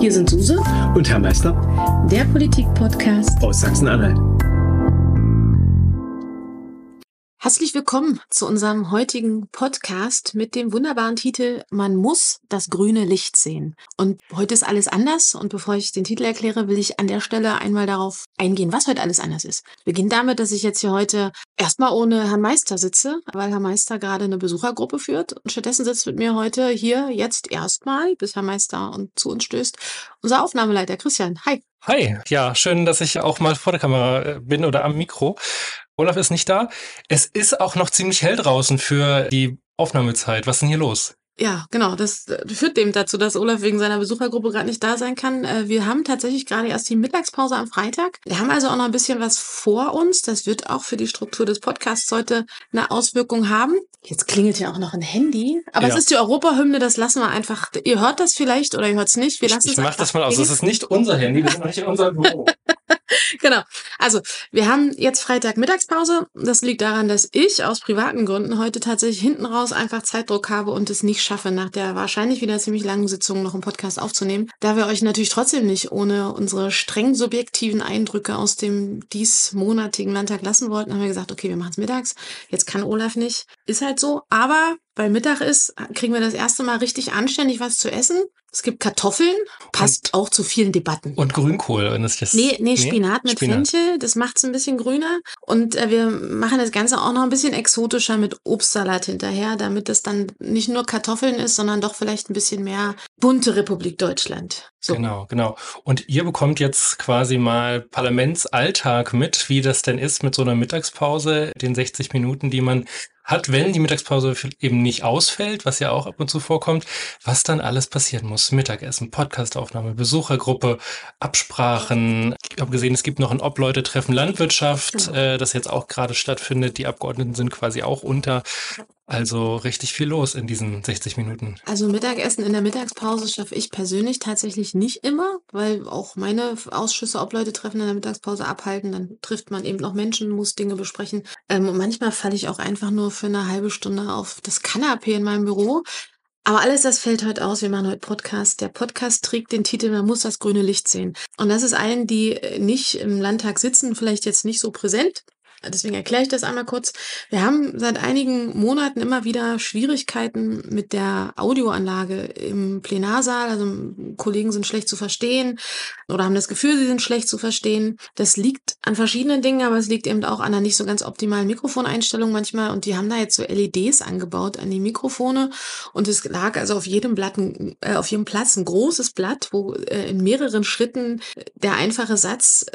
Hier sind Suse und Herr Meister, der Politik-Podcast aus Sachsen-Anhalt. Herzlich willkommen zu unserem heutigen Podcast mit dem wunderbaren Titel Man muss das grüne Licht sehen. Und heute ist alles anders. Und bevor ich den Titel erkläre, will ich an der Stelle einmal darauf eingehen, was heute alles anders ist. Beginnt damit, dass ich jetzt hier heute erstmal ohne Herrn Meister sitze, weil Herr Meister gerade eine Besuchergruppe führt. Und stattdessen sitzt mit mir heute hier jetzt erstmal, bis Herr Meister und zu uns stößt, unser Aufnahmeleiter Christian. Hi. Hi, ja, schön, dass ich auch mal vor der Kamera äh, bin oder am Mikro. Olaf ist nicht da. Es ist auch noch ziemlich hell draußen für die Aufnahmezeit. Was ist denn hier los? Ja, genau. Das äh, führt dem dazu, dass Olaf wegen seiner Besuchergruppe gerade nicht da sein kann. Äh, wir haben tatsächlich gerade erst die Mittagspause am Freitag. Wir haben also auch noch ein bisschen was vor uns. Das wird auch für die Struktur des Podcasts heute eine Auswirkung haben. Jetzt klingelt ja auch noch ein Handy. Aber ja. es ist die Europahymne, das lassen wir einfach. Ihr hört das vielleicht oder ihr hört es nicht. Wir lassen ich, ich mach das mal aus. Das ist nicht unser Handy, wir sind nicht in unserem Büro. genau. Also, wir haben jetzt Freitag Mittagspause. Das liegt daran, dass ich aus privaten Gründen heute tatsächlich hinten raus einfach Zeitdruck habe und es nicht schaffe, nach der wahrscheinlich wieder ziemlich langen Sitzung noch einen Podcast aufzunehmen. Da wir euch natürlich trotzdem nicht ohne unsere streng subjektiven Eindrücke aus dem diesmonatigen Landtag lassen wollten, haben wir gesagt, okay, wir machen es mittags. Jetzt kann Olaf nicht. Ist halt so. Aber weil Mittag ist, kriegen wir das erste Mal richtig anständig was zu essen. Es gibt Kartoffeln, passt und, auch zu vielen Debatten. Und Grünkohl, wenn es jetzt. Nee, nee, Spinat nee? mit Spinat. Fenchel, das macht es ein bisschen grüner. Und äh, wir machen das Ganze auch noch ein bisschen exotischer mit Obstsalat hinterher, damit es dann nicht nur Kartoffeln ist, sondern doch vielleicht ein bisschen mehr bunte Republik Deutschland. So. Genau, genau. Und ihr bekommt jetzt quasi mal Parlamentsalltag mit, wie das denn ist mit so einer Mittagspause, den 60 Minuten, die man hat, wenn die Mittagspause eben nicht ausfällt, was ja auch ab und zu vorkommt, was dann alles passieren muss. Mittagessen, Podcastaufnahme, Besuchergruppe, Absprachen. Ich habe gesehen, es gibt noch ein Obleute-Treffen Landwirtschaft, genau. äh, das jetzt auch gerade stattfindet. Die Abgeordneten sind quasi auch unter. Also richtig viel los in diesen 60 Minuten. Also Mittagessen in der Mittagspause schaffe ich persönlich tatsächlich nicht immer, weil auch meine Ausschüsse, ob Leute treffen in der Mittagspause abhalten, dann trifft man eben noch Menschen, muss Dinge besprechen. Ähm, und manchmal falle ich auch einfach nur für eine halbe Stunde auf das Kanapee in meinem Büro. Aber alles das fällt heute aus. Wir machen heute Podcast. Der Podcast trägt den Titel Man muss das grüne Licht sehen. Und das ist allen, die nicht im Landtag sitzen, vielleicht jetzt nicht so präsent. Deswegen erkläre ich das einmal kurz. Wir haben seit einigen Monaten immer wieder Schwierigkeiten mit der Audioanlage im Plenarsaal. Also Kollegen sind schlecht zu verstehen oder haben das Gefühl, sie sind schlecht zu verstehen. Das liegt an verschiedenen Dingen, aber es liegt eben auch an einer nicht so ganz optimalen Mikrofoneinstellung manchmal. Und die haben da jetzt so LEDs angebaut an die Mikrofone. Und es lag also auf jedem Blatt, äh, auf jedem Platz ein großes Blatt, wo äh, in mehreren Schritten der einfache Satz,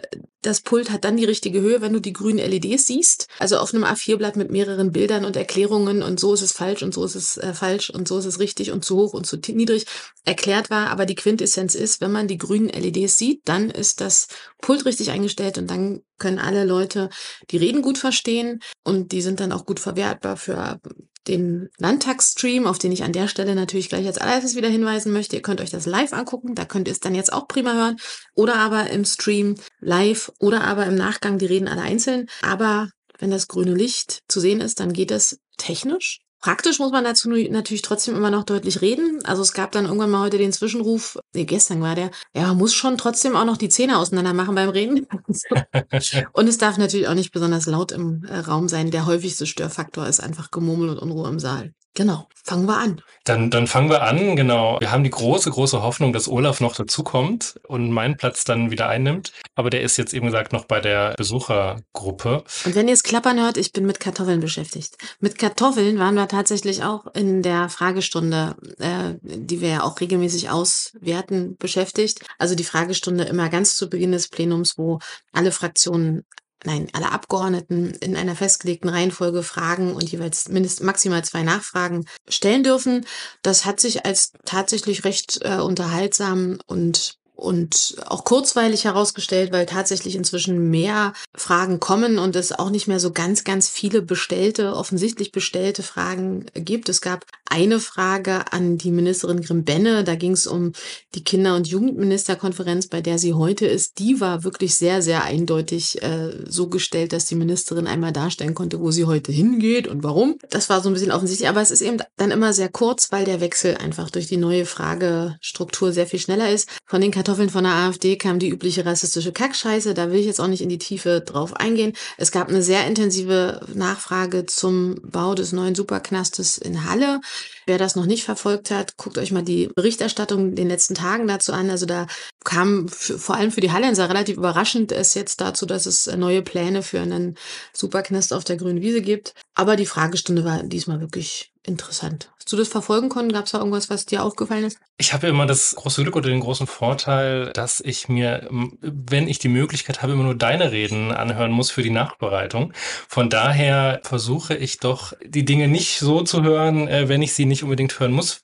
das Pult hat dann die richtige Höhe, wenn du die grünen LEDs siehst. Also auf einem A4-Blatt mit mehreren Bildern und Erklärungen und so ist es falsch und so ist es äh, falsch und so ist es richtig und zu hoch und zu niedrig erklärt war. Aber die Quintessenz ist, wenn man die grünen LEDs sieht, dann ist das Pult richtig eingestellt und dann können alle Leute die Reden gut verstehen und die sind dann auch gut verwertbar für den Landtagsstream, auf den ich an der Stelle natürlich gleich als allererstes wieder hinweisen möchte. Ihr könnt euch das live angucken, da könnt ihr es dann jetzt auch prima hören. Oder aber im Stream live oder aber im Nachgang die Reden alle einzeln. Aber wenn das grüne Licht zu sehen ist, dann geht es technisch Praktisch muss man dazu natürlich trotzdem immer noch deutlich reden. Also es gab dann irgendwann mal heute den Zwischenruf, nee, gestern war der, ja, man muss schon trotzdem auch noch die Zähne auseinander machen beim Reden. und es darf natürlich auch nicht besonders laut im äh, Raum sein. Der häufigste Störfaktor ist einfach Gemurmel und Unruhe im Saal. Genau, fangen wir an. Dann, dann fangen wir an, genau. Wir haben die große, große Hoffnung, dass Olaf noch dazukommt und meinen Platz dann wieder einnimmt. Aber der ist jetzt eben gesagt noch bei der Besuchergruppe. Und wenn ihr es klappern hört, ich bin mit Kartoffeln beschäftigt. Mit Kartoffeln waren wir tatsächlich auch in der Fragestunde, äh, die wir ja auch regelmäßig auswerten, beschäftigt. Also die Fragestunde immer ganz zu Beginn des Plenums, wo alle Fraktionen nein, alle Abgeordneten in einer festgelegten Reihenfolge Fragen und jeweils mindestens maximal zwei Nachfragen stellen dürfen. Das hat sich als tatsächlich recht äh, unterhaltsam und und auch kurzweilig herausgestellt, weil tatsächlich inzwischen mehr Fragen kommen und es auch nicht mehr so ganz, ganz viele bestellte, offensichtlich bestellte Fragen gibt. Es gab eine Frage an die Ministerin Grimbenne, da ging es um die Kinder- und Jugendministerkonferenz, bei der sie heute ist. Die war wirklich sehr, sehr eindeutig äh, so gestellt, dass die Ministerin einmal darstellen konnte, wo sie heute hingeht und warum. Das war so ein bisschen offensichtlich, aber es ist eben dann immer sehr kurz, weil der Wechsel einfach durch die neue Fragestruktur sehr viel schneller ist. Von den Kartoffeln von der AfD kam die übliche rassistische Kackscheiße. Da will ich jetzt auch nicht in die Tiefe drauf eingehen. Es gab eine sehr intensive Nachfrage zum Bau des neuen Superknastes in Halle. Wer das noch nicht verfolgt hat, guckt euch mal die Berichterstattung in den letzten Tagen dazu an. Also da kam vor allem für die Hallenser relativ überraschend es jetzt dazu, dass es neue Pläne für einen Superknast auf der grünen Wiese gibt. Aber die Fragestunde war diesmal wirklich interessant. Hast du das verfolgen können? Gab es da irgendwas, was dir aufgefallen ist? Ich habe immer das große Glück oder den großen Vorteil, dass ich mir, wenn ich die Möglichkeit habe, immer nur deine Reden anhören muss für die Nachbereitung. Von daher versuche ich doch, die Dinge nicht so zu hören, äh, wenn ich sie nicht unbedingt hören muss.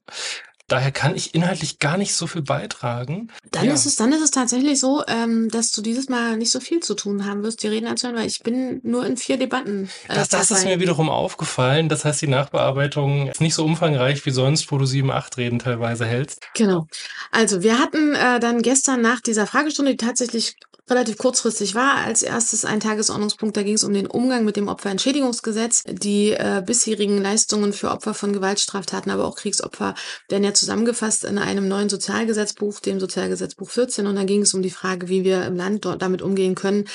Daher kann ich inhaltlich gar nicht so viel beitragen. Dann ja. ist es, dann ist es tatsächlich so, ähm, dass du dieses Mal nicht so viel zu tun haben wirst, die Reden anzuhören, weil ich bin nur in vier Debatten. Äh, das, das ist mir wiederum aufgefallen. Das heißt, die Nachbearbeitung ist nicht so umfangreich wie sonst, wo du sieben, acht Reden teilweise hältst. Genau. Also wir hatten äh, dann gestern nach dieser Fragestunde, die tatsächlich relativ kurzfristig war. Als erstes ein Tagesordnungspunkt, da ging es um den Umgang mit dem Opferentschädigungsgesetz. Die äh, bisherigen Leistungen für Opfer von Gewaltstraftaten, aber auch Kriegsopfer werden ja zusammengefasst in einem neuen Sozialgesetzbuch, dem Sozialgesetzbuch 14. Und da ging es um die Frage, wie wir im Land dort damit umgehen können,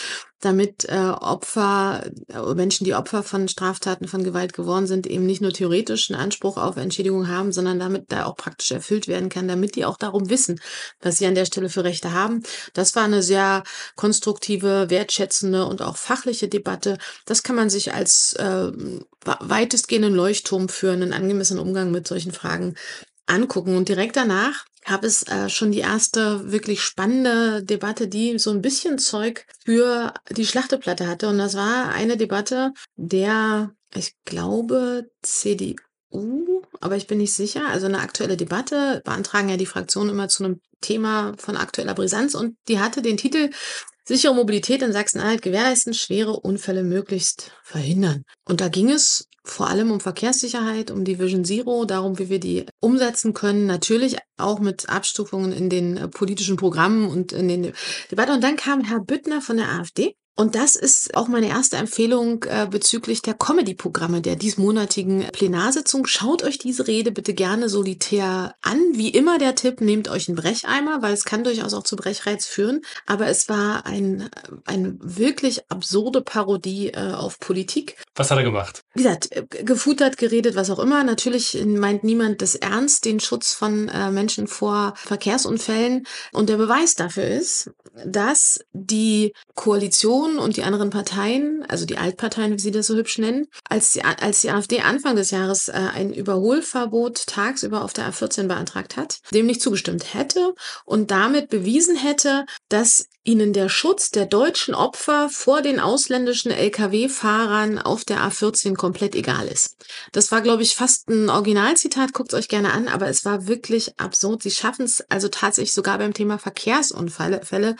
damit äh, Opfer, äh, Menschen, die Opfer von Straftaten von Gewalt geworden sind, eben nicht nur theoretisch einen Anspruch auf Entschädigung haben, sondern damit da auch praktisch erfüllt werden kann, damit die auch darum wissen, was sie an der Stelle für Rechte haben. Das war eine sehr konstruktive, wertschätzende und auch fachliche Debatte. Das kann man sich als äh, weitestgehenden Leuchtturm für einen angemessenen Umgang mit solchen Fragen angucken. Und direkt danach gab es äh, schon die erste wirklich spannende Debatte, die so ein bisschen Zeug für die Schlachteplatte hatte. Und das war eine Debatte der, ich glaube, CDU, aber ich bin nicht sicher. Also eine aktuelle Debatte beantragen ja die Fraktionen immer zu einem Thema von aktueller Brisanz und die hatte den Titel Sichere Mobilität in Sachsen-Anhalt gewährleisten, schwere Unfälle möglichst verhindern. Und da ging es vor allem um Verkehrssicherheit, um die Vision Zero, darum, wie wir die umsetzen können. Natürlich auch mit Abstufungen in den äh, politischen Programmen und in den Debatten. Und dann kam Herr Büttner von der AfD und das ist auch meine erste Empfehlung äh, bezüglich der Comedy-Programme der diesmonatigen Plenarsitzung. Schaut euch diese Rede bitte gerne solitär an. Wie immer der Tipp, nehmt euch einen Brecheimer, weil es kann durchaus auch zu Brechreiz führen. Aber es war ein, ein wirklich absurde Parodie äh, auf Politik. Was hat er gemacht? Wie gesagt, äh, gefuttert, geredet, was auch immer. Natürlich meint niemand das ernst, den Schutz von äh, Menschen vor Verkehrsunfällen. Und der Beweis dafür ist, dass die Koalition Union und die anderen Parteien, also die Altparteien, wie sie das so hübsch nennen, als die, als die AfD Anfang des Jahres äh, ein Überholverbot tagsüber auf der A14 beantragt hat, dem nicht zugestimmt hätte und damit bewiesen hätte, dass ihnen der Schutz der deutschen Opfer vor den ausländischen Lkw-Fahrern auf der A14 komplett egal ist. Das war, glaube ich, fast ein Originalzitat, guckt euch gerne an, aber es war wirklich absurd. Sie schaffen es also tatsächlich sogar beim Thema Verkehrsunfälle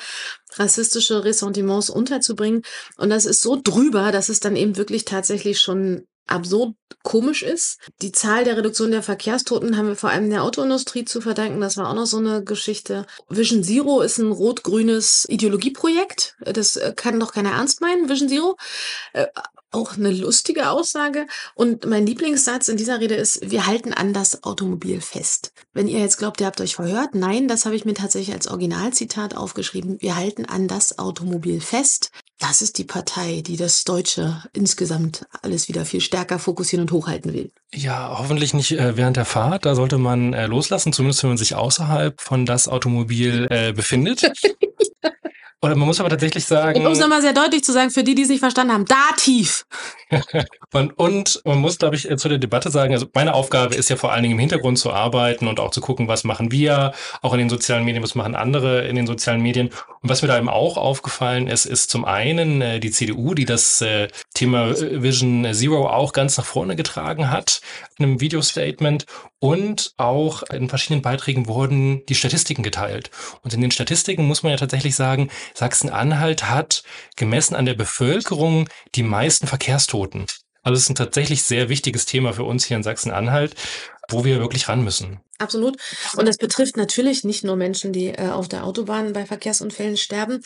rassistische Ressentiments unterzubringen. Und das ist so drüber, dass es dann eben wirklich tatsächlich schon absurd komisch ist. Die Zahl der Reduktion der Verkehrstoten haben wir vor allem der Autoindustrie zu verdanken. Das war auch noch so eine Geschichte. Vision Zero ist ein rot-grünes Ideologieprojekt. Das äh, kann doch keiner ernst meinen, Vision Zero. Äh, auch eine lustige Aussage. Und mein Lieblingssatz in dieser Rede ist, wir halten an das Automobil fest. Wenn ihr jetzt glaubt, ihr habt euch verhört, nein, das habe ich mir tatsächlich als Originalzitat aufgeschrieben. Wir halten an das Automobil fest. Das ist die Partei, die das Deutsche insgesamt alles wieder viel stärker fokussieren und hochhalten will. Ja, hoffentlich nicht äh, während der Fahrt. Da sollte man äh, loslassen, zumindest wenn man sich außerhalb von das Automobil äh, befindet. Oder man muss aber tatsächlich sagen. Um es nochmal sehr deutlich zu sagen, für die, die es nicht verstanden haben, Dativ. und, und man muss, glaube ich, zu der Debatte sagen, also meine Aufgabe ist ja vor allen Dingen im Hintergrund zu arbeiten und auch zu gucken, was machen wir, auch in den sozialen Medien, was machen andere in den sozialen Medien. Und was mir da eben auch aufgefallen ist, ist zum einen äh, die CDU, die das äh, Thema Vision Zero auch ganz nach vorne getragen hat, in einem Video-Statement Und auch in verschiedenen Beiträgen wurden die Statistiken geteilt. Und in den Statistiken muss man ja tatsächlich sagen, Sachsen-Anhalt hat gemessen an der Bevölkerung die meisten Verkehrstoten. Also es ist ein tatsächlich sehr wichtiges Thema für uns hier in Sachsen-Anhalt, wo wir wirklich ran müssen. Absolut. Und das betrifft natürlich nicht nur Menschen, die äh, auf der Autobahn bei Verkehrsunfällen sterben,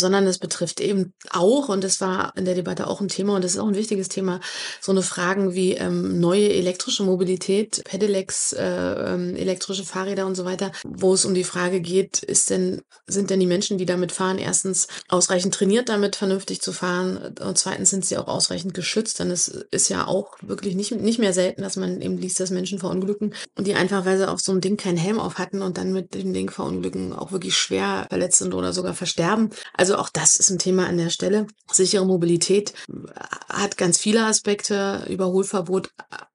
sondern es betrifft eben auch, und das war in der Debatte auch ein Thema und das ist auch ein wichtiges Thema, so eine Fragen wie ähm, neue elektrische Mobilität, Pedelecs, äh, ähm, elektrische Fahrräder und so weiter, wo es um die Frage geht, ist denn, sind denn die Menschen, die damit fahren, erstens ausreichend trainiert, damit vernünftig zu fahren und zweitens sind sie auch ausreichend geschützt, denn es ist ja auch wirklich nicht, nicht mehr selten, dass man eben liest, dass Menschen verunglücken und die einfachweise auf so einem Ding keinen Helm auf hatten und dann mit dem Ding verunglücken, auch wirklich schwer verletzt sind oder sogar versterben. Also auch das ist ein Thema an der Stelle. Sichere Mobilität hat ganz viele Aspekte. Überholverbot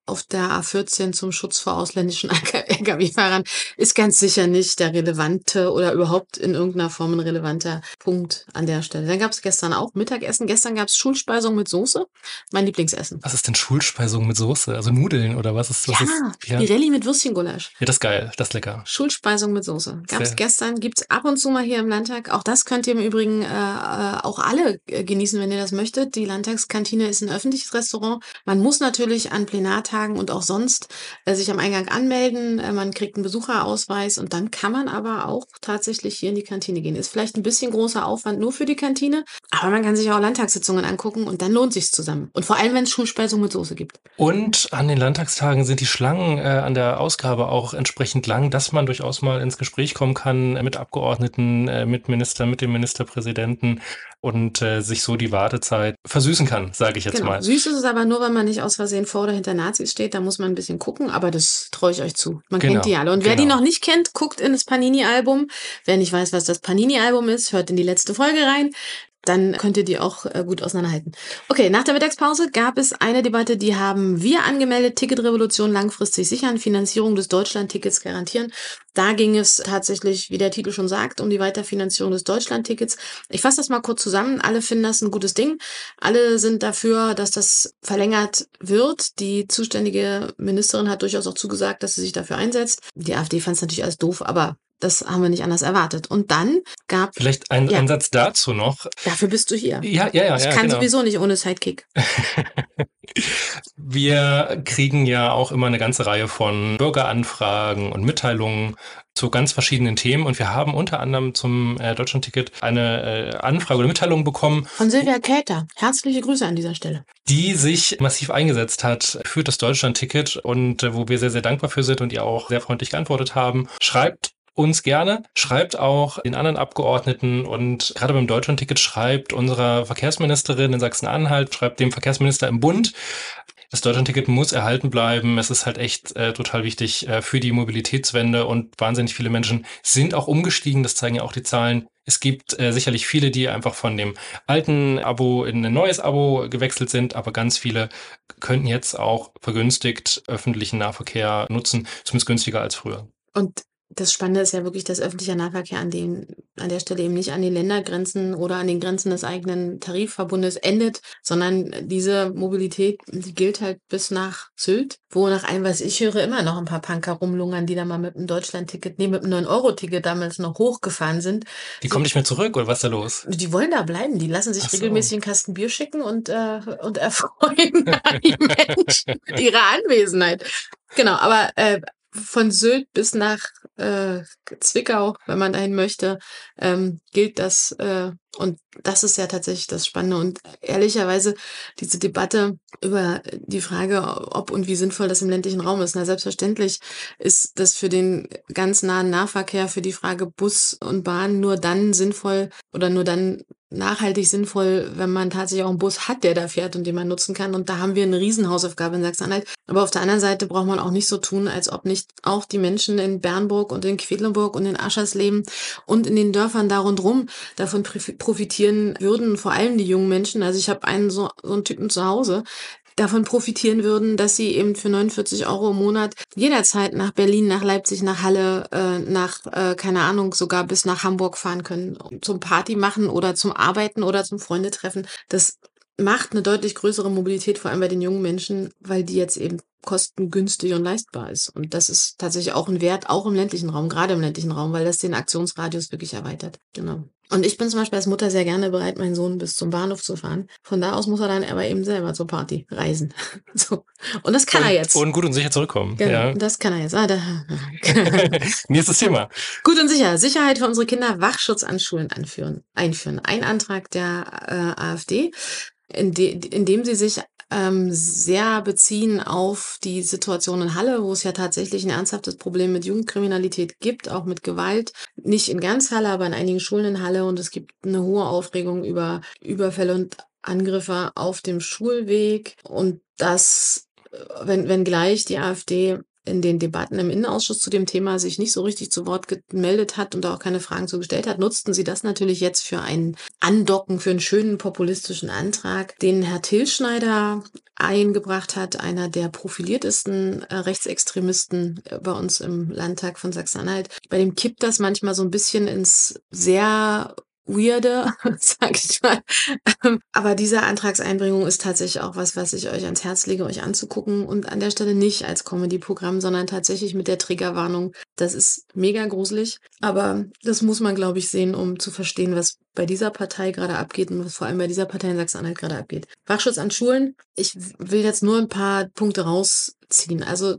auf der A14 zum Schutz vor ausländischen Lkw-Fahrern ist ganz sicher nicht der relevante oder überhaupt in irgendeiner Form ein relevanter Punkt an der Stelle. Dann gab es gestern auch Mittagessen. Gestern gab es Schulspeisung mit Soße. Mein Lieblingsessen. Was ist denn Schulspeisung mit Soße? Also Nudeln oder was ist das? Ja, ja. Pirelli mit Würstchengulasch. Ja, das ist geil. Das ist lecker. Schulspeisung mit Soße. Gab es gestern, gibt's ab und zu mal hier im Landtag. Auch das könnt ihr im Übrigen äh, äh auch alle äh, genießen, wenn ihr das möchtet. Die Landtagskantine ist ein öffentliches Restaurant. Man muss natürlich an Plenartagen Feiertagen und auch sonst äh, sich am Eingang anmelden. Äh, man kriegt einen Besucherausweis und dann kann man aber auch tatsächlich hier in die Kantine gehen. Ist vielleicht ein bisschen großer Aufwand nur für die Kantine, aber man kann sich auch Landtagssitzungen angucken und dann lohnt sich zusammen. Und vor allem, wenn es Schulspeisung mit Soße gibt. Und an den Landtagstagen sind die Schlangen äh, an der Ausgabe auch entsprechend lang, dass man durchaus mal ins Gespräch kommen kann mit Abgeordneten, äh, mit Minister, mit dem Ministerpräsidenten und äh, sich so die Wartezeit versüßen kann, sage ich jetzt genau. mal. Süß ist es aber nur, wenn man nicht aus Versehen vor oder hinter Nazis steht. Da muss man ein bisschen gucken, aber das traue ich euch zu. Man genau. kennt die alle. Und wer genau. die noch nicht kennt, guckt in das Panini-Album. Wer nicht weiß, was das Panini-Album ist, hört in die letzte Folge rein dann könnt ihr die auch äh, gut auseinanderhalten. Okay, nach der Mittagspause gab es eine Debatte, die haben wir angemeldet, Ticketrevolution langfristig sichern, Finanzierung des Deutschlandtickets garantieren. Da ging es tatsächlich, wie der Titel schon sagt, um die Weiterfinanzierung des Deutschlandtickets. Ich fasse das mal kurz zusammen. Alle finden das ein gutes Ding. Alle sind dafür, dass das verlängert wird. Die zuständige Ministerin hat durchaus auch zugesagt, dass sie sich dafür einsetzt. Die AfD fand es natürlich alles doof, aber das haben wir nicht anders erwartet. Und dann gab vielleicht ein, ja, ein Satz dazu noch. Dafür bist du hier. Ja, ja, ja. Ich ja, kann genau. sowieso nicht ohne Sidekick. wir kriegen ja auch immer eine ganze Reihe von Bürgeranfragen und Mitteilungen zu ganz verschiedenen Themen und wir haben unter anderem zum äh, Deutschlandticket eine äh, Anfrage oder Mitteilung bekommen. Von Silvia Käter. Herzliche Grüße an dieser Stelle. Die sich massiv eingesetzt hat für das Deutschlandticket und äh, wo wir sehr, sehr dankbar für sind und ihr auch sehr freundlich geantwortet haben. Schreibt uns gerne, schreibt auch den anderen Abgeordneten und gerade beim Deutschlandticket schreibt unserer Verkehrsministerin in Sachsen-Anhalt, schreibt dem Verkehrsminister im Bund. Das Deutschlandticket muss erhalten bleiben. Es ist halt echt äh, total wichtig äh, für die Mobilitätswende und wahnsinnig viele Menschen sind auch umgestiegen. Das zeigen ja auch die Zahlen. Es gibt äh, sicherlich viele, die einfach von dem alten Abo in ein neues Abo gewechselt sind, aber ganz viele könnten jetzt auch vergünstigt öffentlichen Nahverkehr nutzen, zumindest günstiger als früher. Und das Spannende ist ja wirklich, dass öffentlicher Nahverkehr an, den, an der Stelle eben nicht an den Ländergrenzen oder an den Grenzen des eigenen Tarifverbundes endet, sondern diese Mobilität, die gilt halt bis nach Sylt, wo nach allem, was ich höre, immer noch ein paar Punker rumlungern, die da mal mit einem Deutschland-Ticket, nee, mit einem 9-Euro-Ticket damals noch hochgefahren sind. Die kommen nicht mehr zurück, oder was ist da los? Die wollen da bleiben, die lassen sich so. regelmäßig einen Kasten Bier schicken und, äh, und erfreuen die Menschen mit ihrer Anwesenheit. Genau, aber äh, von Sylt bis nach äh, Zwickau, wenn man dahin möchte, ähm, gilt das. Äh, und das ist ja tatsächlich das Spannende. Und ehrlicherweise diese Debatte über die Frage, ob und wie sinnvoll das im ländlichen Raum ist. Na, selbstverständlich ist das für den ganz nahen Nahverkehr, für die Frage Bus und Bahn nur dann sinnvoll oder nur dann nachhaltig sinnvoll, wenn man tatsächlich auch einen Bus hat, der da fährt und den man nutzen kann. Und da haben wir eine Riesenhausaufgabe in Sachsen-Anhalt. Aber auf der anderen Seite braucht man auch nicht so tun, als ob nicht auch die Menschen in Bernburg und in Quedlinburg und in Aschersleben und in den Dörfern da rundrum davon profitieren würden, vor allem die jungen Menschen. Also ich habe einen so, so einen Typen zu Hause, davon profitieren würden, dass sie eben für 49 Euro im Monat jederzeit nach Berlin, nach Leipzig, nach Halle, äh, nach, äh, keine Ahnung, sogar bis nach Hamburg fahren können, zum Party machen oder zum Arbeiten oder zum Freunde treffen. Das macht eine deutlich größere Mobilität, vor allem bei den jungen Menschen, weil die jetzt eben kostengünstig und leistbar ist. Und das ist tatsächlich auch ein Wert, auch im ländlichen Raum, gerade im ländlichen Raum, weil das den Aktionsradius wirklich erweitert. Genau. Und ich bin zum Beispiel als Mutter sehr gerne bereit, meinen Sohn bis zum Bahnhof zu fahren. Von da aus muss er dann aber eben selber zur Party reisen. so. Und das kann und, er jetzt. Und gut und sicher zurückkommen. Genau, ja. das kann er jetzt. Ah, da. Nächstes Thema. Gut und sicher. Sicherheit für unsere Kinder, Wachschutz an Schulen anführen, einführen. Ein Antrag der äh, AfD, in, de, in dem sie sich ähm, sehr beziehen auf die Situation in Halle, wo es ja tatsächlich ein ernsthaftes Problem mit Jugendkriminalität gibt, auch mit Gewalt. Nicht in ganz Halle, aber in einigen Schulen in Halle. Und es gibt eine hohe Aufregung über Überfälle und Angriffe auf dem Schulweg. Und das, äh, wenn, wenn gleich die AfD in den Debatten im Innenausschuss zu dem Thema sich nicht so richtig zu Wort gemeldet hat und auch keine Fragen zu gestellt hat, nutzten sie das natürlich jetzt für ein Andocken, für einen schönen populistischen Antrag, den Herr Tilschneider eingebracht hat, einer der profiliertesten äh, Rechtsextremisten äh, bei uns im Landtag von Sachsen-Anhalt. Bei dem kippt das manchmal so ein bisschen ins sehr weirde, sag ich mal. Ähm, aber diese Antragseinbringung ist tatsächlich auch was, was ich euch ans Herz lege, euch anzugucken und an der Stelle nicht als Comedy-Programm, sondern tatsächlich mit der Triggerwarnung. Das ist mega gruselig, aber das muss man, glaube ich, sehen, um zu verstehen, was bei dieser Partei gerade abgeht und was vor allem bei dieser Partei in Sachsen-Anhalt gerade abgeht. Wachschutz an Schulen. Ich will jetzt nur ein paar Punkte rausziehen. Also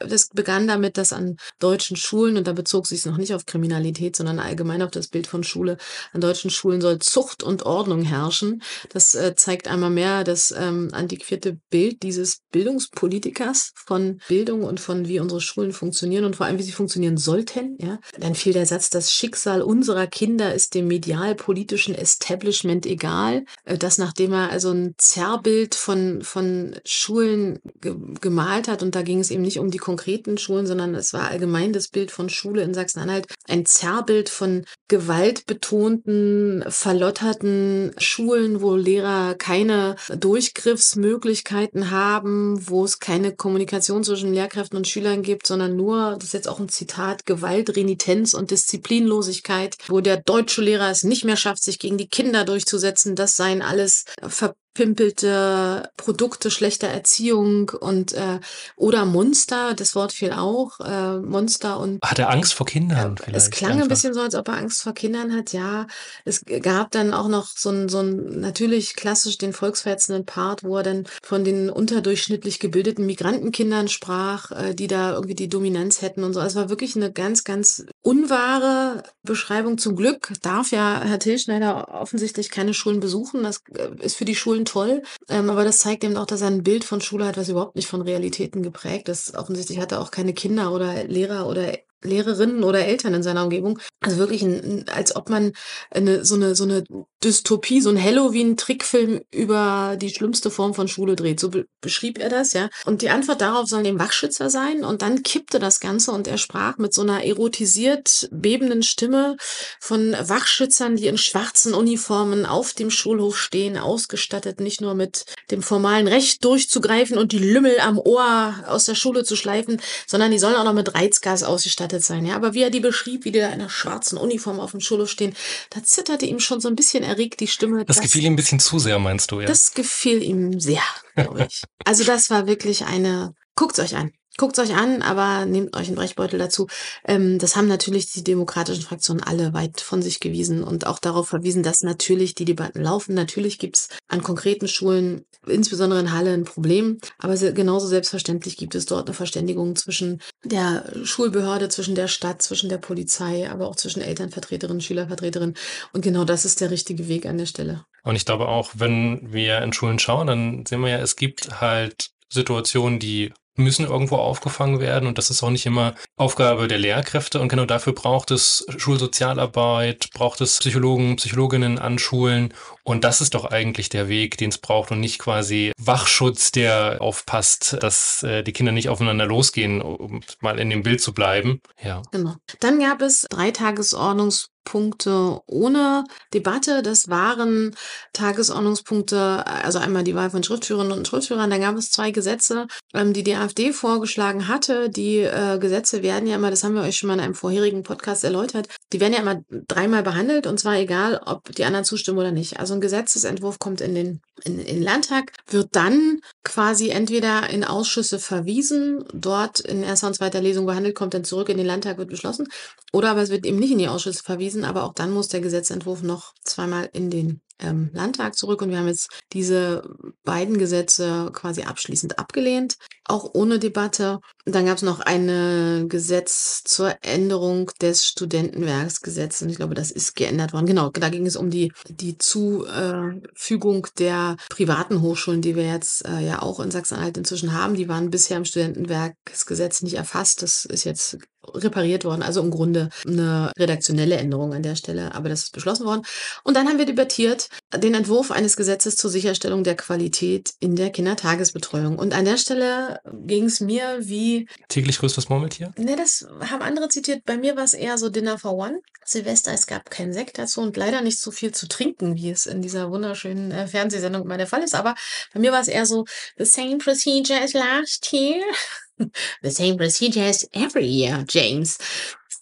das begann damit, dass an deutschen Schulen, und da bezog sich es noch nicht auf Kriminalität, sondern allgemein auf das Bild von Schule, an deutschen Schulen soll Zucht und Ordnung herrschen. Das äh, zeigt einmal mehr das ähm, antiquierte Bild dieses Bildungspolitikers von Bildung und von wie unsere Schulen funktionieren und vor allem wie sie funktionieren sollten. Ja? Dann fiel der Satz, das Schicksal unserer Kinder ist dem medial politischen Establishment egal. Äh, das, nachdem er also ein Zerrbild von, von Schulen ge gemalt hat, und da ging es eben nicht um die konkreten Schulen, sondern es war allgemein das Bild von Schule in Sachsen-Anhalt, ein Zerrbild von gewaltbetonten, verlotterten Schulen, wo Lehrer keine Durchgriffsmöglichkeiten haben, wo es keine Kommunikation zwischen Lehrkräften und Schülern gibt, sondern nur, das ist jetzt auch ein Zitat, Gewalt, Renitenz und Disziplinlosigkeit, wo der deutsche Lehrer es nicht mehr schafft, sich gegen die Kinder durchzusetzen. Das seien alles ver verpimpelte Produkte schlechter Erziehung und äh, oder Monster, das Wort fiel auch, äh, Monster und hat er Angst vor Kindern äh, vielleicht? Es klang einfach. ein bisschen so, als ob er Angst vor Kindern hat, ja. Es gab dann auch noch so ein, so ein natürlich klassisch den volksverhetzenden Part, wo er dann von den unterdurchschnittlich gebildeten Migrantenkindern sprach, äh, die da irgendwie die Dominanz hätten und so. Es war wirklich eine ganz, ganz unwahre Beschreibung. Zum Glück darf ja Herr Tilschneider offensichtlich keine Schulen besuchen. Das äh, ist für die Schulen toll. Ähm, aber das zeigt eben auch, dass er ein Bild von Schule hat, was überhaupt nicht von Realitäten geprägt ist. Offensichtlich hat er auch keine Kinder oder Lehrer oder Lehrerinnen oder Eltern in seiner Umgebung. Also wirklich, ein, als ob man eine, so eine, so eine Dystopie, so ein Halloween-Trickfilm über die schlimmste Form von Schule dreht. So be beschrieb er das, ja. Und die Antwort darauf sollen eben Wachschützer sein. Und dann kippte das Ganze und er sprach mit so einer erotisiert bebenden Stimme von Wachschützern, die in schwarzen Uniformen auf dem Schulhof stehen, ausgestattet nicht nur mit dem formalen Recht durchzugreifen und die Lümmel am Ohr aus der Schule zu schleifen, sondern die sollen auch noch mit Reizgas ausgestattet ausgestattet sein. Ja, aber wie er die beschrieb, wie die da in einer schwarzen Uniform auf dem Schulhof stehen, da zitterte ihm schon so ein bisschen erregt die Stimme. Das, das gefiel ihm ein bisschen zu sehr, meinst du, ja? Das gefiel ihm sehr, glaube ich. also das war wirklich eine, guckt's euch an. Guckt euch an, aber nehmt euch einen Brechbeutel dazu. Ähm, das haben natürlich die demokratischen Fraktionen alle weit von sich gewiesen und auch darauf verwiesen, dass natürlich die Debatten laufen. Natürlich gibt's an konkreten Schulen, insbesondere in Halle, ein Problem. Aber genauso selbstverständlich gibt es dort eine Verständigung zwischen der Schulbehörde, zwischen der Stadt, zwischen der Polizei, aber auch zwischen Elternvertreterinnen, Schülervertreterinnen. Und genau das ist der richtige Weg an der Stelle. Und ich glaube auch, wenn wir in Schulen schauen, dann sehen wir ja, es gibt halt Situationen, die müssen irgendwo aufgefangen werden und das ist auch nicht immer Aufgabe der Lehrkräfte. Und genau dafür braucht es Schulsozialarbeit, braucht es Psychologen, Psychologinnen an Schulen und das ist doch eigentlich der Weg, den es braucht und nicht quasi Wachschutz, der aufpasst, dass äh, die Kinder nicht aufeinander losgehen, um mal in dem Bild zu bleiben. Ja. Genau. Dann gab es drei Tagesordnungs Tagesordnungspunkte ohne Debatte. Das waren Tagesordnungspunkte, also einmal die Wahl von Schriftführerinnen und Schriftführern. Dann gab es zwei Gesetze, ähm, die die AfD vorgeschlagen hatte. Die äh, Gesetze werden ja immer, das haben wir euch schon mal in einem vorherigen Podcast erläutert, die werden ja immer dreimal behandelt und zwar egal, ob die anderen zustimmen oder nicht. Also ein Gesetzesentwurf kommt in den, in, in den Landtag, wird dann quasi entweder in Ausschüsse verwiesen, dort in erster und zweiter Lesung behandelt, kommt dann zurück in den Landtag, wird beschlossen. Oder aber es wird eben nicht in die Ausschüsse verwiesen, aber auch dann muss der Gesetzentwurf noch zweimal in den ähm, Landtag zurück und wir haben jetzt diese beiden Gesetze quasi abschließend abgelehnt, auch ohne Debatte. Dann gab es noch ein Gesetz zur Änderung des Studentenwerksgesetzes und ich glaube, das ist geändert worden. Genau, da ging es um die, die Zufügung der privaten Hochschulen, die wir jetzt äh, ja auch in Sachsen-Anhalt inzwischen haben. Die waren bisher im Studentenwerksgesetz nicht erfasst. Das ist jetzt repariert worden. Also im Grunde eine redaktionelle Änderung an der Stelle, aber das ist beschlossen worden. Und dann haben wir debattiert den Entwurf eines Gesetzes zur Sicherstellung der Qualität in der Kindertagesbetreuung. Und an der Stelle ging es mir wie. Täglich größtes Murmeltier? Ne, das haben andere zitiert. Bei mir war es eher so Dinner for One. Silvester, es gab keinen Sekt dazu und leider nicht so viel zu trinken, wie es in dieser wunderschönen äh, Fernsehsendung immer der Fall ist. Aber bei mir war es eher so, the same procedure as last year. The same procedure as every year, James.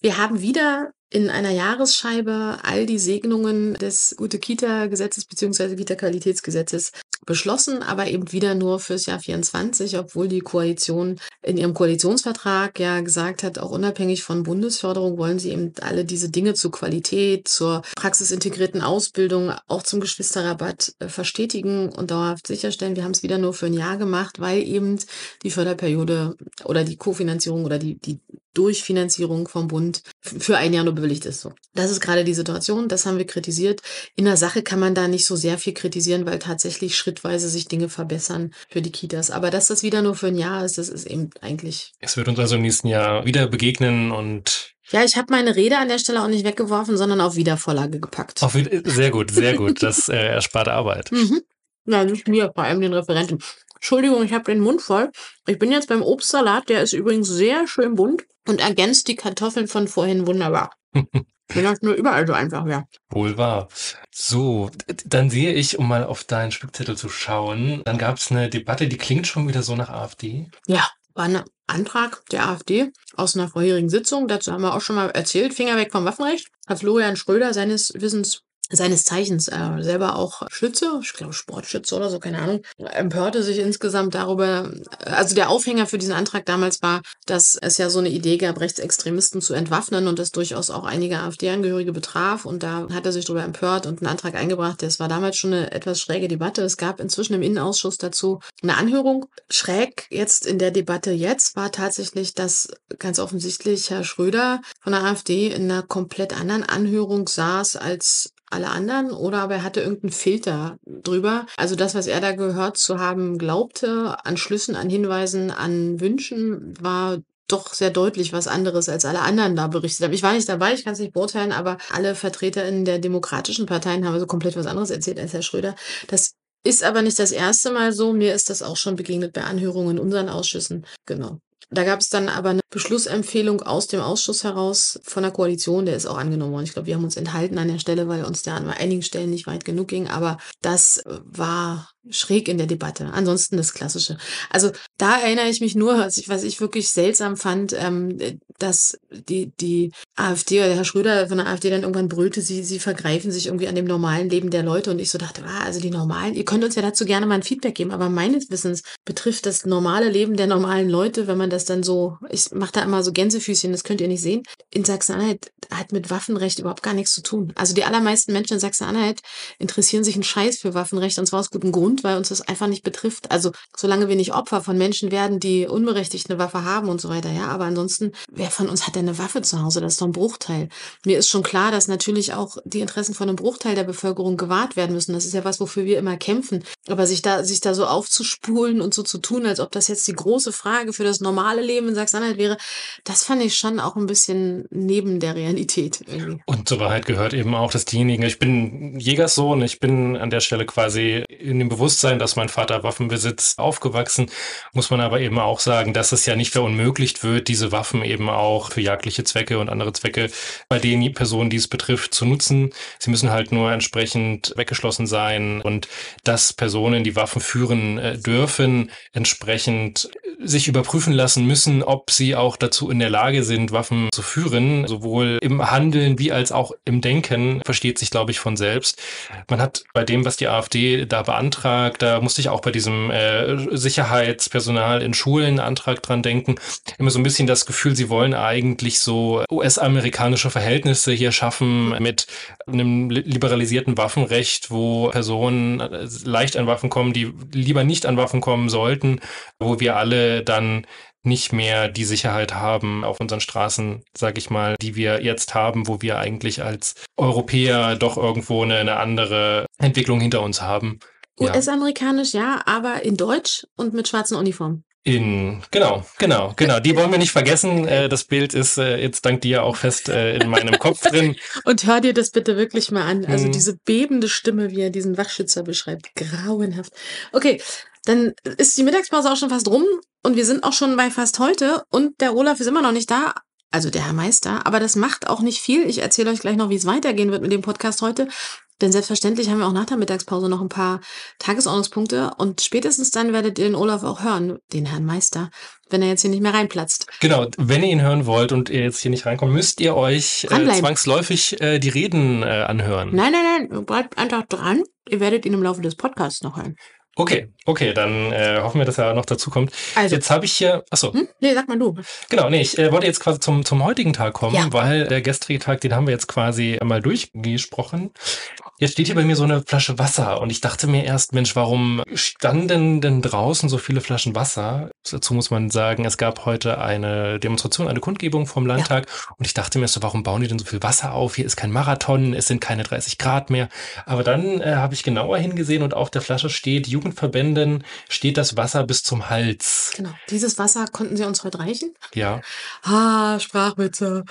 Wir haben wieder in einer Jahresscheibe all die Segnungen des Gute-Kita-Gesetzes bzw. Kita-Qualitätsgesetzes beschlossen, aber eben wieder nur fürs Jahr 24, obwohl die Koalition in ihrem Koalitionsvertrag ja gesagt hat, auch unabhängig von Bundesförderung wollen sie eben alle diese Dinge zur Qualität, zur praxisintegrierten Ausbildung, auch zum Geschwisterrabatt äh, verstetigen und dauerhaft sicherstellen. Wir haben es wieder nur für ein Jahr gemacht, weil eben die Förderperiode oder die Kofinanzierung oder die, die Durchfinanzierung vom Bund für ein Jahr nur bewilligt ist. So. Das ist gerade die Situation, das haben wir kritisiert. In der Sache kann man da nicht so sehr viel kritisieren, weil tatsächlich schrittweise sich Dinge verbessern für die Kitas. Aber dass das wieder nur für ein Jahr ist, das ist eben eigentlich. Es wird uns also im nächsten Jahr wieder begegnen und ja, ich habe meine Rede an der Stelle auch nicht weggeworfen, sondern auf Wiedervorlage gepackt. Auf, sehr gut, sehr gut. Das äh, erspart Arbeit. Mhm. Ja, nicht mir, vor allem den Referenten. Entschuldigung, ich habe den Mund voll. Ich bin jetzt beim Obstsalat, der ist übrigens sehr schön bunt und ergänzt die Kartoffeln von vorhin wunderbar. Wenn das nur überall so einfach wäre. Wohl wahr. So, dann sehe ich, um mal auf deinen Spickzettel zu schauen, dann gab es eine Debatte, die klingt schon wieder so nach AfD. Ja, war ein Antrag der AfD aus einer vorherigen Sitzung. Dazu haben wir auch schon mal erzählt. Finger weg vom Waffenrecht. Hat Florian Schröder seines Wissens seines Zeichens äh, selber auch Schütze, ich glaube Sportschütze oder so, keine Ahnung, empörte sich insgesamt darüber. Also der Aufhänger für diesen Antrag damals war, dass es ja so eine Idee gab, Rechtsextremisten zu entwaffnen und das durchaus auch einige AfD-Angehörige betraf. Und da hat er sich darüber empört und einen Antrag eingebracht. Das war damals schon eine etwas schräge Debatte. Es gab inzwischen im Innenausschuss dazu eine Anhörung. Schräg jetzt in der Debatte jetzt war tatsächlich, dass ganz offensichtlich Herr Schröder von der AfD in einer komplett anderen Anhörung saß als alle anderen oder aber er hatte irgendeinen Filter drüber. Also das, was er da gehört zu haben glaubte, an Schlüssen, an Hinweisen, an Wünschen, war doch sehr deutlich was anderes, als alle anderen da berichtet haben. Ich war nicht dabei, ich kann es nicht beurteilen, aber alle VertreterInnen der demokratischen Parteien haben so komplett was anderes erzählt als Herr Schröder. Das ist aber nicht das erste Mal so. Mir ist das auch schon begegnet bei Anhörungen in unseren Ausschüssen. Genau. Da gab es dann aber eine Beschlussempfehlung aus dem Ausschuss heraus von der Koalition, der ist auch angenommen worden. Ich glaube, wir haben uns enthalten an der Stelle, weil uns der an einigen Stellen nicht weit genug ging, aber das war schräg in der Debatte. Ansonsten das Klassische. Also da erinnere ich mich nur, was ich, was ich wirklich seltsam fand, ähm, dass die, die AfD oder Herr Schröder von der AfD dann irgendwann brüllte, sie, sie vergreifen sich irgendwie an dem normalen Leben der Leute und ich so dachte, ah, also die normalen, ihr könnt uns ja dazu gerne mal ein Feedback geben, aber meines Wissens betrifft das normale Leben der normalen Leute, wenn man das dann so, ich mache da immer so Gänsefüßchen, das könnt ihr nicht sehen, in Sachsen-Anhalt hat mit Waffenrecht überhaupt gar nichts zu tun. Also die allermeisten Menschen in Sachsen-Anhalt interessieren sich einen Scheiß für Waffenrecht und zwar aus gutem Grund, weil uns das einfach nicht betrifft. Also solange wir nicht Opfer von Menschen werden, die unberechtigt eine Waffe haben und so weiter, ja, aber ansonsten, wer von uns hat denn eine Waffe zu Hause? Das ist doch ein Bruchteil. Mir ist schon klar, dass natürlich auch die Interessen von einem Bruchteil der Bevölkerung gewahrt werden müssen. Das ist ja was, wofür wir immer kämpfen. Aber sich da, sich da so aufzuspulen und so zu tun, als ob das jetzt die große Frage für das normale Leben in Sachsen-Anhalt wäre, wäre, das fand ich schon auch ein bisschen neben der Realität irgendwie. Und zur Wahrheit gehört eben auch, dass diejenigen, ich bin Jägerssohn, ich bin an der Stelle quasi in dem Bewusstsein, dass mein Vater Waffen besitzt, aufgewachsen, muss man aber eben auch sagen, dass es ja nicht verunmöglicht wird, diese Waffen eben auch für jagdliche Zwecke und andere Zwecke bei den Personen, die es betrifft, zu nutzen. Sie müssen halt nur entsprechend weggeschlossen sein und dass Personen, die Waffen führen äh, dürfen, entsprechend sich überprüfen lassen müssen, ob sie auch dazu in der Lage sind, Waffen zu führen, sowohl im Handeln wie als auch im Denken, versteht sich, glaube ich, von selbst. Man hat bei dem, was die AfD da beantragt, da musste ich auch bei diesem äh, Sicherheitspersonal in Schulen Antrag dran denken, immer so ein bisschen das Gefühl, sie wollen eigentlich so US-amerikanische Verhältnisse hier schaffen mit einem liberalisierten Waffenrecht, wo Personen äh, leicht an Waffen kommen, die lieber nicht an Waffen kommen sollten, wo wir alle dann nicht mehr die Sicherheit haben auf unseren Straßen, sag ich mal, die wir jetzt haben, wo wir eigentlich als Europäer doch irgendwo eine, eine andere Entwicklung hinter uns haben. US-amerikanisch, ja, aber in Deutsch und mit schwarzen Uniformen. In, genau, genau, genau. Die wollen wir nicht vergessen. Äh, das Bild ist äh, jetzt dank dir auch fest äh, in meinem Kopf drin. Und hör dir das bitte wirklich mal an. Also mhm. diese bebende Stimme, wie er diesen Wachschützer beschreibt. Grauenhaft. Okay, dann ist die Mittagspause auch schon fast rum und wir sind auch schon bei fast heute und der Olaf ist immer noch nicht da. Also der Herr Meister, aber das macht auch nicht viel. Ich erzähle euch gleich noch, wie es weitergehen wird mit dem Podcast heute. Denn selbstverständlich haben wir auch nach der Mittagspause noch ein paar Tagesordnungspunkte und spätestens dann werdet ihr den Olaf auch hören, den Herrn Meister, wenn er jetzt hier nicht mehr reinplatzt. Genau, wenn ihr ihn hören wollt und ihr jetzt hier nicht reinkommt, müsst ihr euch äh, zwangsläufig äh, die Reden äh, anhören. Nein, nein, nein, bleibt einfach dran. Ihr werdet ihn im Laufe des Podcasts noch hören. Okay, okay, dann äh, hoffen wir, dass er noch dazu kommt. Also, jetzt habe ich hier, achso. Hm? Nee, sag mal du. Genau, nee, ich äh, wollte jetzt quasi zum, zum heutigen Tag kommen, ja. weil der gestrige Tag, den haben wir jetzt quasi einmal durchgesprochen. Jetzt steht hier bei mir so eine Flasche Wasser und ich dachte mir erst, Mensch, warum standen denn draußen so viele Flaschen Wasser? Dazu muss man sagen, es gab heute eine Demonstration, eine Kundgebung vom Landtag ja. und ich dachte mir so, warum bauen die denn so viel Wasser auf? Hier ist kein Marathon, es sind keine 30 Grad mehr. Aber dann äh, habe ich genauer hingesehen und auf der Flasche steht, Jugendverbänden steht das Wasser bis zum Hals. Genau. Dieses Wasser konnten Sie uns heute reichen? Ja. Ah, Sprachwitze.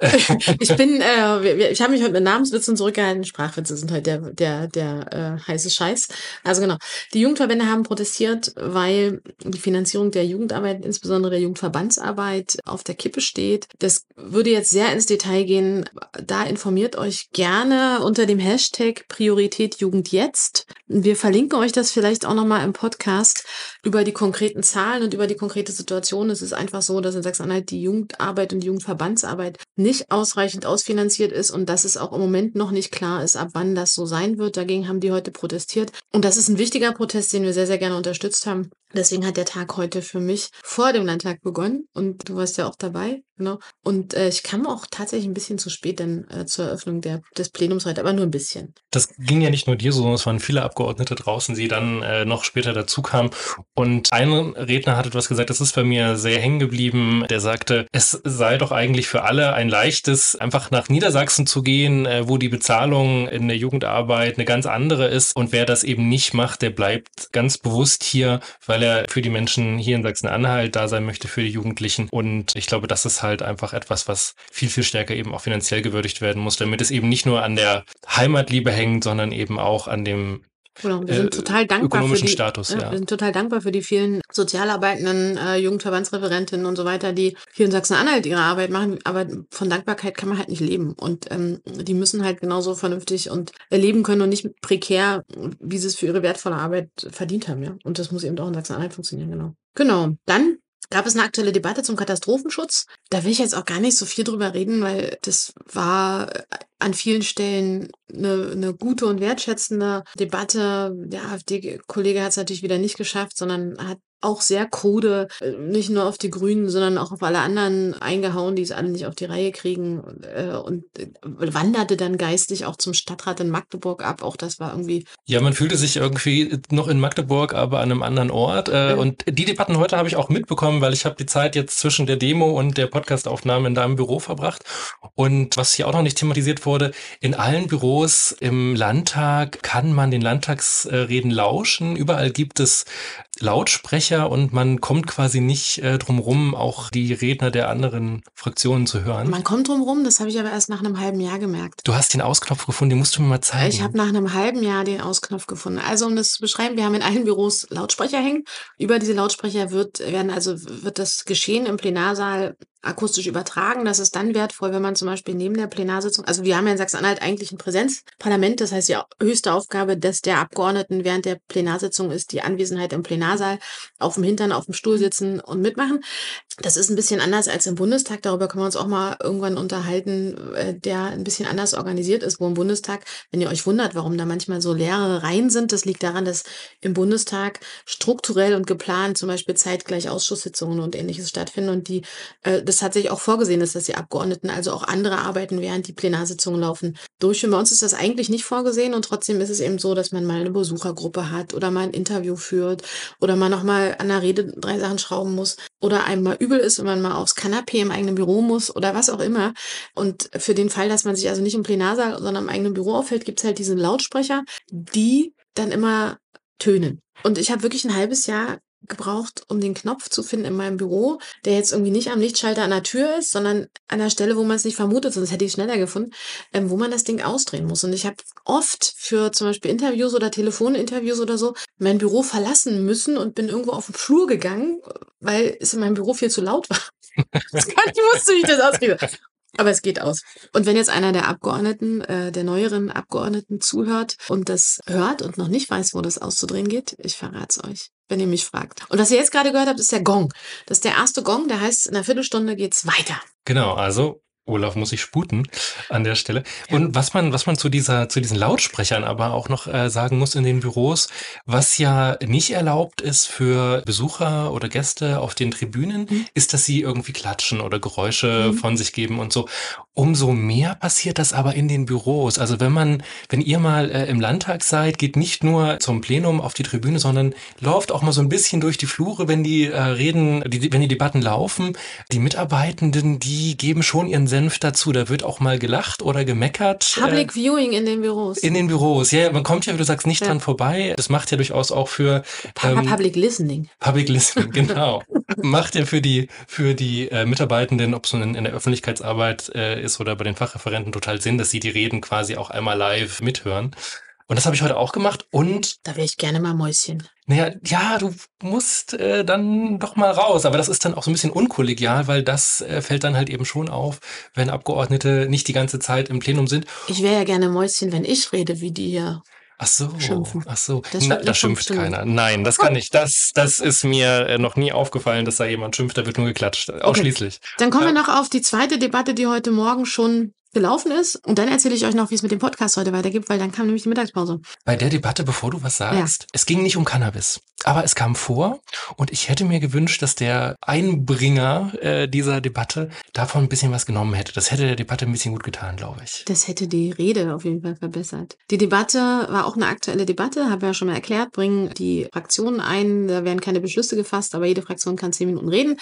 ich bin, äh, ich habe mich heute mit Namenswitzen zurückgehalten. Sprachwitze sind halt der, der, der äh, heiße Scheiß. Also genau. Die Jugendverbände haben protestiert, weil die Finanzierung der Jugendarbeit, insbesondere der Jugendverbandsarbeit, auf der Kippe steht. Das würde jetzt sehr ins Detail gehen. Da informiert euch gerne unter dem Hashtag Priorität Jugend jetzt. Wir verlinken euch das vielleicht auch nochmal im Podcast über die konkreten Zahlen und über die konkrete Situation. Es ist einfach so, dass in Sachsen-Anhalt die Jugendarbeit und die Jugendverbandsarbeit nicht ausreichend ausfinanziert ist und dass es auch im Moment noch nicht klar ist, ab wann das so sein wird. Dagegen haben die heute protestiert. Und das ist ein wichtiger Protest, den wir sehr, sehr gerne unterstützt haben. Deswegen hat der Tag heute für mich vor dem Landtag begonnen und du warst ja auch dabei. Genau. Und äh, ich kam auch tatsächlich ein bisschen zu spät dann äh, zur Eröffnung der, des Plenums heute, aber nur ein bisschen. Das ging ja nicht nur dir so, sondern es waren viele Abgeordnete draußen, die dann äh, noch später dazu kamen. Und ein Redner hat etwas gesagt, das ist bei mir sehr hängen geblieben. Der sagte, es sei doch eigentlich für alle ein leichtes, einfach nach Niedersachsen zu gehen, äh, wo die Bezahlung in der Jugendarbeit eine ganz andere ist. Und wer das eben nicht macht, der bleibt ganz bewusst hier, weil er für die Menschen hier in Sachsen-Anhalt da sein möchte, für die Jugendlichen. Und ich glaube, das ist halt einfach etwas, was viel, viel stärker eben auch finanziell gewürdigt werden muss, damit es eben nicht nur an der Heimatliebe hängt, sondern eben auch an dem Genau, wir sind äh, total dankbar für die, Status, ja. Wir sind total dankbar für die vielen sozialarbeitenden äh, Jugendverbandsreferentinnen und so weiter, die hier in Sachsen-Anhalt ihre Arbeit machen. Aber von Dankbarkeit kann man halt nicht leben. Und ähm, die müssen halt genauso vernünftig und leben können und nicht prekär, wie sie es für ihre wertvolle Arbeit verdient haben. Ja, und das muss eben auch in Sachsen-Anhalt funktionieren. Genau. Genau. Dann gab es eine aktuelle Debatte zum Katastrophenschutz. Da will ich jetzt auch gar nicht so viel drüber reden, weil das war an vielen Stellen eine, eine gute und wertschätzende Debatte. Der AfD-Kollege hat es natürlich wieder nicht geschafft, sondern hat auch sehr krude, äh, nicht nur auf die Grünen, sondern auch auf alle anderen eingehauen, die es alle nicht auf die Reihe kriegen äh, und äh, wanderte dann geistig auch zum Stadtrat in Magdeburg ab. Auch das war irgendwie. Ja, man fühlte sich irgendwie noch in Magdeburg, aber an einem anderen Ort. Und die Debatten heute habe ich auch mitbekommen, weil ich habe die Zeit jetzt zwischen der Demo und der Podcastaufnahme in deinem Büro verbracht. Und was hier auch noch nicht thematisiert wurde, in allen Büros im Landtag kann man den Landtagsreden lauschen. Überall gibt es Lautsprecher Lautsprecher und man kommt quasi nicht äh, drum rum, auch die Redner der anderen Fraktionen zu hören. Man kommt drum rum, das habe ich aber erst nach einem halben Jahr gemerkt. Du hast den Ausknopf gefunden, den musst du mir mal zeigen. Ich habe nach einem halben Jahr den Ausknopf gefunden. Also um das zu beschreiben, wir haben in allen Büros Lautsprecher hängen. Über diese Lautsprecher wird werden also wird das Geschehen im Plenarsaal akustisch übertragen. Das ist dann wertvoll, wenn man zum Beispiel neben der Plenarsitzung, also wir haben ja in Sachsen-Anhalt eigentlich ein Präsenzparlament, das heißt die höchste Aufgabe des der Abgeordneten während der Plenarsitzung ist die Anwesenheit im Plenarsaal, auf dem Hintern, auf dem Stuhl sitzen und mitmachen. Das ist ein bisschen anders als im Bundestag, darüber können wir uns auch mal irgendwann unterhalten, äh, der ein bisschen anders organisiert ist, wo im Bundestag, wenn ihr euch wundert, warum da manchmal so leere Reihen sind, das liegt daran, dass im Bundestag strukturell und geplant zum Beispiel zeitgleich Ausschusssitzungen und ähnliches stattfinden und die äh, das tatsächlich auch vorgesehen ist, dass die Abgeordneten also auch andere Arbeiten während die Plenarsitzungen laufen durchführen. Bei uns ist das eigentlich nicht vorgesehen und trotzdem ist es eben so, dass man mal eine Besuchergruppe hat oder mal ein Interview führt oder man nochmal an der Rede drei Sachen schrauben muss oder einem mal übel ist, wenn man mal aufs Kanapee im eigenen Büro muss oder was auch immer. Und für den Fall, dass man sich also nicht im Plenarsaal, sondern im eigenen Büro aufhält, gibt es halt diese Lautsprecher, die dann immer tönen. Und ich habe wirklich ein halbes Jahr gebraucht, um den Knopf zu finden in meinem Büro, der jetzt irgendwie nicht am Lichtschalter an der Tür ist, sondern an der Stelle, wo man es nicht vermutet, sonst hätte ich schneller gefunden, ähm, wo man das Ding ausdrehen muss. Und ich habe oft für zum Beispiel Interviews oder Telefoninterviews oder so mein Büro verlassen müssen und bin irgendwo auf den Flur gegangen, weil es in meinem Büro viel zu laut war. Ich wusste, wie ich das auskriege. Aber es geht aus. Und wenn jetzt einer der Abgeordneten, äh, der neueren Abgeordneten zuhört und das hört und noch nicht weiß, wo das auszudrehen geht, ich verrate es euch wenn ihr mich fragt. Und was ihr jetzt gerade gehört habt, ist der Gong. Das ist der erste Gong, der heißt, in einer Viertelstunde geht's weiter. Genau, also Olaf muss sich sputen an der Stelle. Ja. Und was man, was man zu dieser, zu diesen Lautsprechern aber auch noch äh, sagen muss in den Büros, was ja nicht erlaubt ist für Besucher oder Gäste auf den Tribünen, mhm. ist, dass sie irgendwie klatschen oder Geräusche mhm. von sich geben und so. Umso mehr passiert das aber in den Büros. Also wenn man, wenn ihr mal äh, im Landtag seid, geht nicht nur zum Plenum auf die Tribüne, sondern läuft auch mal so ein bisschen durch die Flure, wenn die äh, Reden, die, wenn die Debatten laufen. Die Mitarbeitenden, die geben schon ihren Senf dazu. Da wird auch mal gelacht oder gemeckert. Public äh, Viewing in den Büros. In den Büros. Ja, man kommt ja, wie du sagst, nicht ja. dran vorbei. Das macht ja durchaus auch für ähm, Public Listening. Public Listening, genau. macht ja für die für die äh, Mitarbeitenden, ob es in, in der Öffentlichkeitsarbeit äh, ist oder bei den Fachreferenten total Sinn, dass sie die Reden quasi auch einmal live mithören. Und das habe ich heute auch gemacht und. Da wäre ich gerne mal Mäuschen. Naja, ja, du musst äh, dann doch mal raus. Aber das ist dann auch so ein bisschen unkollegial, weil das äh, fällt dann halt eben schon auf, wenn Abgeordnete nicht die ganze Zeit im Plenum sind. Ich wäre ja gerne Mäuschen, wenn ich rede, wie die hier. Ach so, schimpfen. ach so. Das Na, da schimpft keiner. Nein, das kann nicht. Das, das ist mir äh, noch nie aufgefallen, dass da jemand schimpft. Da wird nur geklatscht. Ausschließlich. Okay. Dann kommen wir noch auf die zweite Debatte, die heute Morgen schon gelaufen ist. Und dann erzähle ich euch noch, wie es mit dem Podcast heute weitergeht, weil dann kam nämlich die Mittagspause. Bei der Debatte, bevor du was sagst, ja. es ging nicht um Cannabis, aber es kam vor und ich hätte mir gewünscht, dass der Einbringer äh, dieser Debatte davon ein bisschen was genommen hätte. Das hätte der Debatte ein bisschen gut getan, glaube ich. Das hätte die Rede auf jeden Fall verbessert. Die Debatte war auch eine aktuelle Debatte, habe ja schon mal erklärt, bringen die Fraktionen ein, da werden keine Beschlüsse gefasst, aber jede Fraktion kann zehn Minuten reden.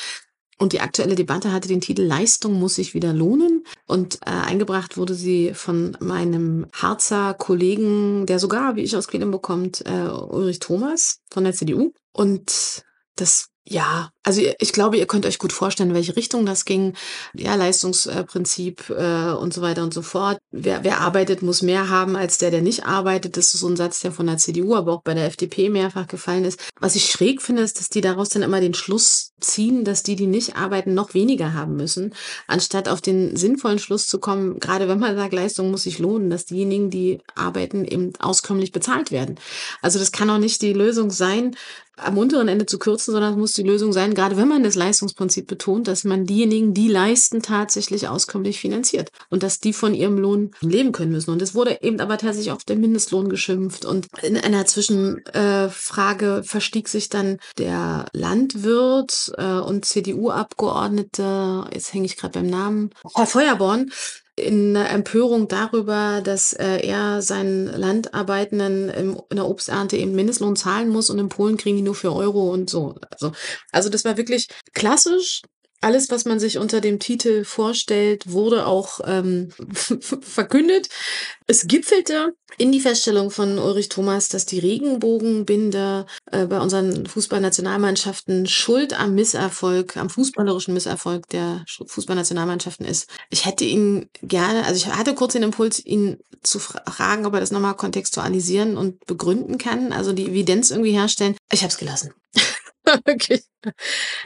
Und die aktuelle Debatte hatte den Titel Leistung muss sich wieder lohnen. Und äh, eingebracht wurde sie von meinem Harzer Kollegen, der sogar, wie ich aus Quedlinburg kommt, äh, Ulrich Thomas von der CDU. Und das ja, also ich glaube, ihr könnt euch gut vorstellen, in welche Richtung das ging. Ja, Leistungsprinzip äh, und so weiter und so fort. Wer, wer arbeitet, muss mehr haben als der, der nicht arbeitet. Das ist so ein Satz, der von der CDU, aber auch bei der FDP mehrfach gefallen ist. Was ich schräg finde, ist, dass die daraus dann immer den Schluss ziehen, dass die, die nicht arbeiten, noch weniger haben müssen, anstatt auf den sinnvollen Schluss zu kommen, gerade wenn man sagt, Leistung muss sich lohnen, dass diejenigen, die arbeiten, eben auskömmlich bezahlt werden. Also das kann auch nicht die Lösung sein, am unteren Ende zu kürzen, sondern es muss die Lösung sein, gerade wenn man das Leistungsprinzip betont, dass man diejenigen, die leisten, tatsächlich auskömmlich finanziert und dass die von ihrem Lohn leben können müssen. Und es wurde eben aber tatsächlich auf den Mindestlohn geschimpft. Und in einer Zwischenfrage verstieg sich dann der Landwirt äh, und CDU-Abgeordnete, jetzt hänge ich gerade beim Namen, Herr Feuerborn, in Empörung darüber, dass äh, er seinen Landarbeitenden im, in der Obsternte eben Mindestlohn zahlen muss und in Polen kriegen die nur für Euro und so. Also, also das war wirklich klassisch alles, was man sich unter dem Titel vorstellt, wurde auch ähm, verkündet. Es gipfelte in die Feststellung von Ulrich Thomas, dass die Regenbogenbinde äh, bei unseren Fußballnationalmannschaften schuld am Misserfolg, am fußballerischen Misserfolg der Fußballnationalmannschaften ist. Ich hätte ihn gerne, also ich hatte kurz den Impuls, ihn zu fragen, ob er das nochmal kontextualisieren und begründen kann, also die Evidenz irgendwie herstellen. Ich habe es gelassen. okay.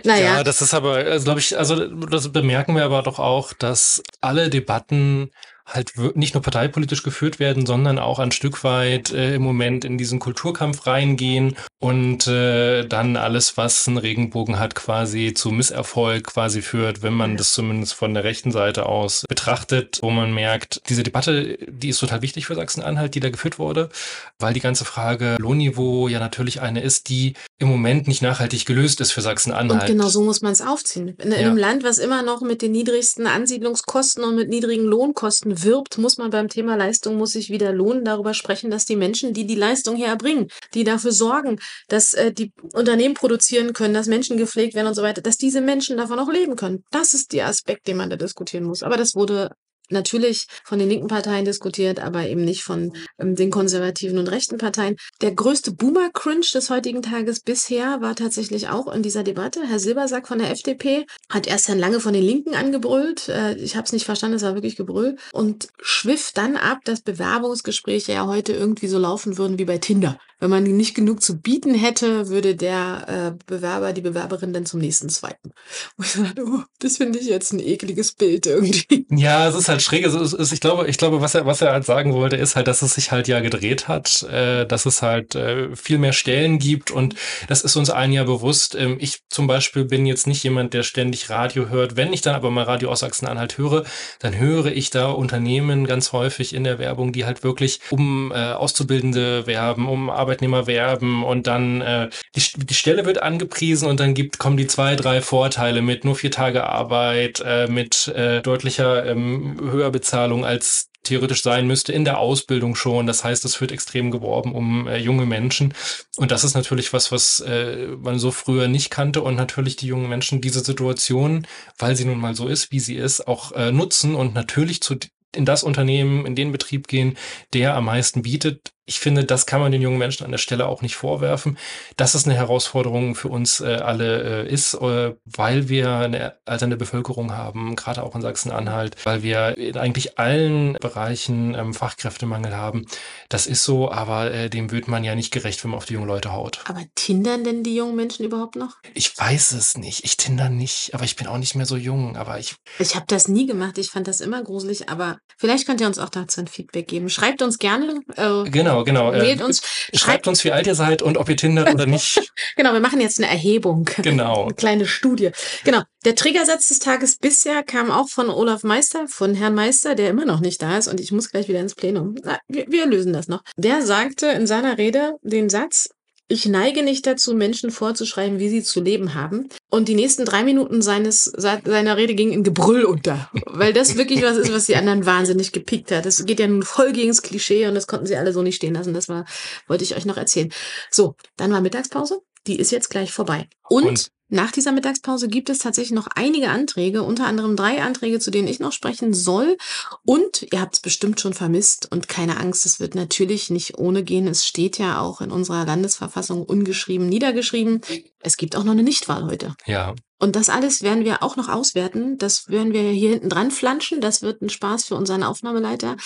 Naja. Ja, das ist aber, also, glaube ich, also das bemerken wir aber doch auch, dass alle Debatten halt nicht nur parteipolitisch geführt werden, sondern auch ein Stück weit äh, im Moment in diesen Kulturkampf reingehen und äh, dann alles, was einen Regenbogen hat, quasi zu Misserfolg quasi führt, wenn man das zumindest von der rechten Seite aus betrachtet, wo man merkt, diese Debatte, die ist total wichtig für Sachsen-Anhalt, die da geführt wurde, weil die ganze Frage Lohnniveau ja natürlich eine ist, die im Moment nicht nachhaltig gelöst ist für Sachsen-Anhalt. Und genau so muss man es aufziehen. In, in ja. einem Land, was immer noch mit den niedrigsten Ansiedlungskosten und mit niedrigen Lohnkosten wirbt, muss man beim Thema Leistung, muss sich wieder lohnen, darüber sprechen, dass die Menschen, die die Leistung herbringen, die dafür sorgen, dass äh, die Unternehmen produzieren können, dass Menschen gepflegt werden und so weiter, dass diese Menschen davon auch leben können. Das ist der Aspekt, den man da diskutieren muss. Aber das wurde natürlich von den linken Parteien diskutiert, aber eben nicht von ähm, den konservativen und rechten Parteien. Der größte Boomer-Cringe des heutigen Tages bisher war tatsächlich auch in dieser Debatte. Herr Silbersack von der FDP hat erst Herrn Lange von den Linken angebrüllt. Äh, ich habe es nicht verstanden, es war wirklich Gebrüll. Und schwiff dann ab, dass Bewerbungsgespräche ja heute irgendwie so laufen würden wie bei Tinder. Wenn man nicht genug zu bieten hätte, würde der äh, Bewerber, die Bewerberin dann zum nächsten swipen. Und ich dachte, oh, das finde ich jetzt ein ekliges Bild irgendwie. Ja, es ist halt schräg. Also, ist, ich glaube, ich glaube, was er, was er halt sagen wollte, ist halt, dass es sich halt ja gedreht hat, äh, dass es halt äh, viel mehr Stellen gibt und das ist uns allen ja bewusst. Ähm, ich zum Beispiel bin jetzt nicht jemand, der ständig Radio hört. Wenn ich dann aber mal Radio aus Sachsen-Anhalt höre, dann höre ich da Unternehmen ganz häufig in der Werbung, die halt wirklich um äh, Auszubildende werben, um Arbeit Arbeitnehmer werben und dann äh, die, die Stelle wird angepriesen und dann gibt kommen die zwei, drei Vorteile mit nur vier Tage Arbeit, äh, mit äh, deutlicher ähm, höher Bezahlung als theoretisch sein müsste in der Ausbildung schon. Das heißt, es wird extrem geworben um äh, junge Menschen. Und das ist natürlich was, was äh, man so früher nicht kannte. Und natürlich die jungen Menschen diese Situation, weil sie nun mal so ist, wie sie ist, auch äh, nutzen und natürlich zu in das Unternehmen, in den Betrieb gehen, der am meisten bietet, ich finde, das kann man den jungen Menschen an der Stelle auch nicht vorwerfen, dass es eine Herausforderung für uns äh, alle äh, ist, äh, weil wir eine alternde Bevölkerung haben, gerade auch in Sachsen-Anhalt, weil wir in eigentlich allen Bereichen ähm, Fachkräftemangel haben. Das ist so, aber äh, dem wird man ja nicht gerecht, wenn man auf die jungen Leute haut. Aber tindern denn die jungen Menschen überhaupt noch? Ich weiß es nicht. Ich tinder nicht, aber ich bin auch nicht mehr so jung. Aber ich. Ich habe das nie gemacht. Ich fand das immer gruselig, aber vielleicht könnt ihr uns auch dazu ein Feedback geben. Schreibt uns gerne. Äh, genau genau, genau. Wählt uns, schreibt, schreibt uns, wie alt ihr seid und ob ihr Tinder oder nicht. genau, wir machen jetzt eine Erhebung. Genau. Eine kleine Studie. Genau. Der Triggersatz des Tages bisher kam auch von Olaf Meister, von Herrn Meister, der immer noch nicht da ist und ich muss gleich wieder ins Plenum. Na, wir, wir lösen das noch. Der sagte in seiner Rede den Satz, ich neige nicht dazu, Menschen vorzuschreiben, wie sie zu leben haben. Und die nächsten drei Minuten seines, seiner Rede gingen in Gebrüll unter. Weil das wirklich was ist, was die anderen wahnsinnig gepickt hat. Das geht ja nun voll gegen das Klischee und das konnten sie alle so nicht stehen lassen. Das war, wollte ich euch noch erzählen. So, dann war Mittagspause. Die ist jetzt gleich vorbei. Und, und nach dieser Mittagspause gibt es tatsächlich noch einige Anträge, unter anderem drei Anträge, zu denen ich noch sprechen soll. Und ihr habt es bestimmt schon vermisst und keine Angst, es wird natürlich nicht ohne gehen. Es steht ja auch in unserer Landesverfassung ungeschrieben niedergeschrieben. Es gibt auch noch eine Nichtwahl heute. Ja. Und das alles werden wir auch noch auswerten. Das werden wir hier hinten dran flanschen. Das wird ein Spaß für unseren Aufnahmeleiter.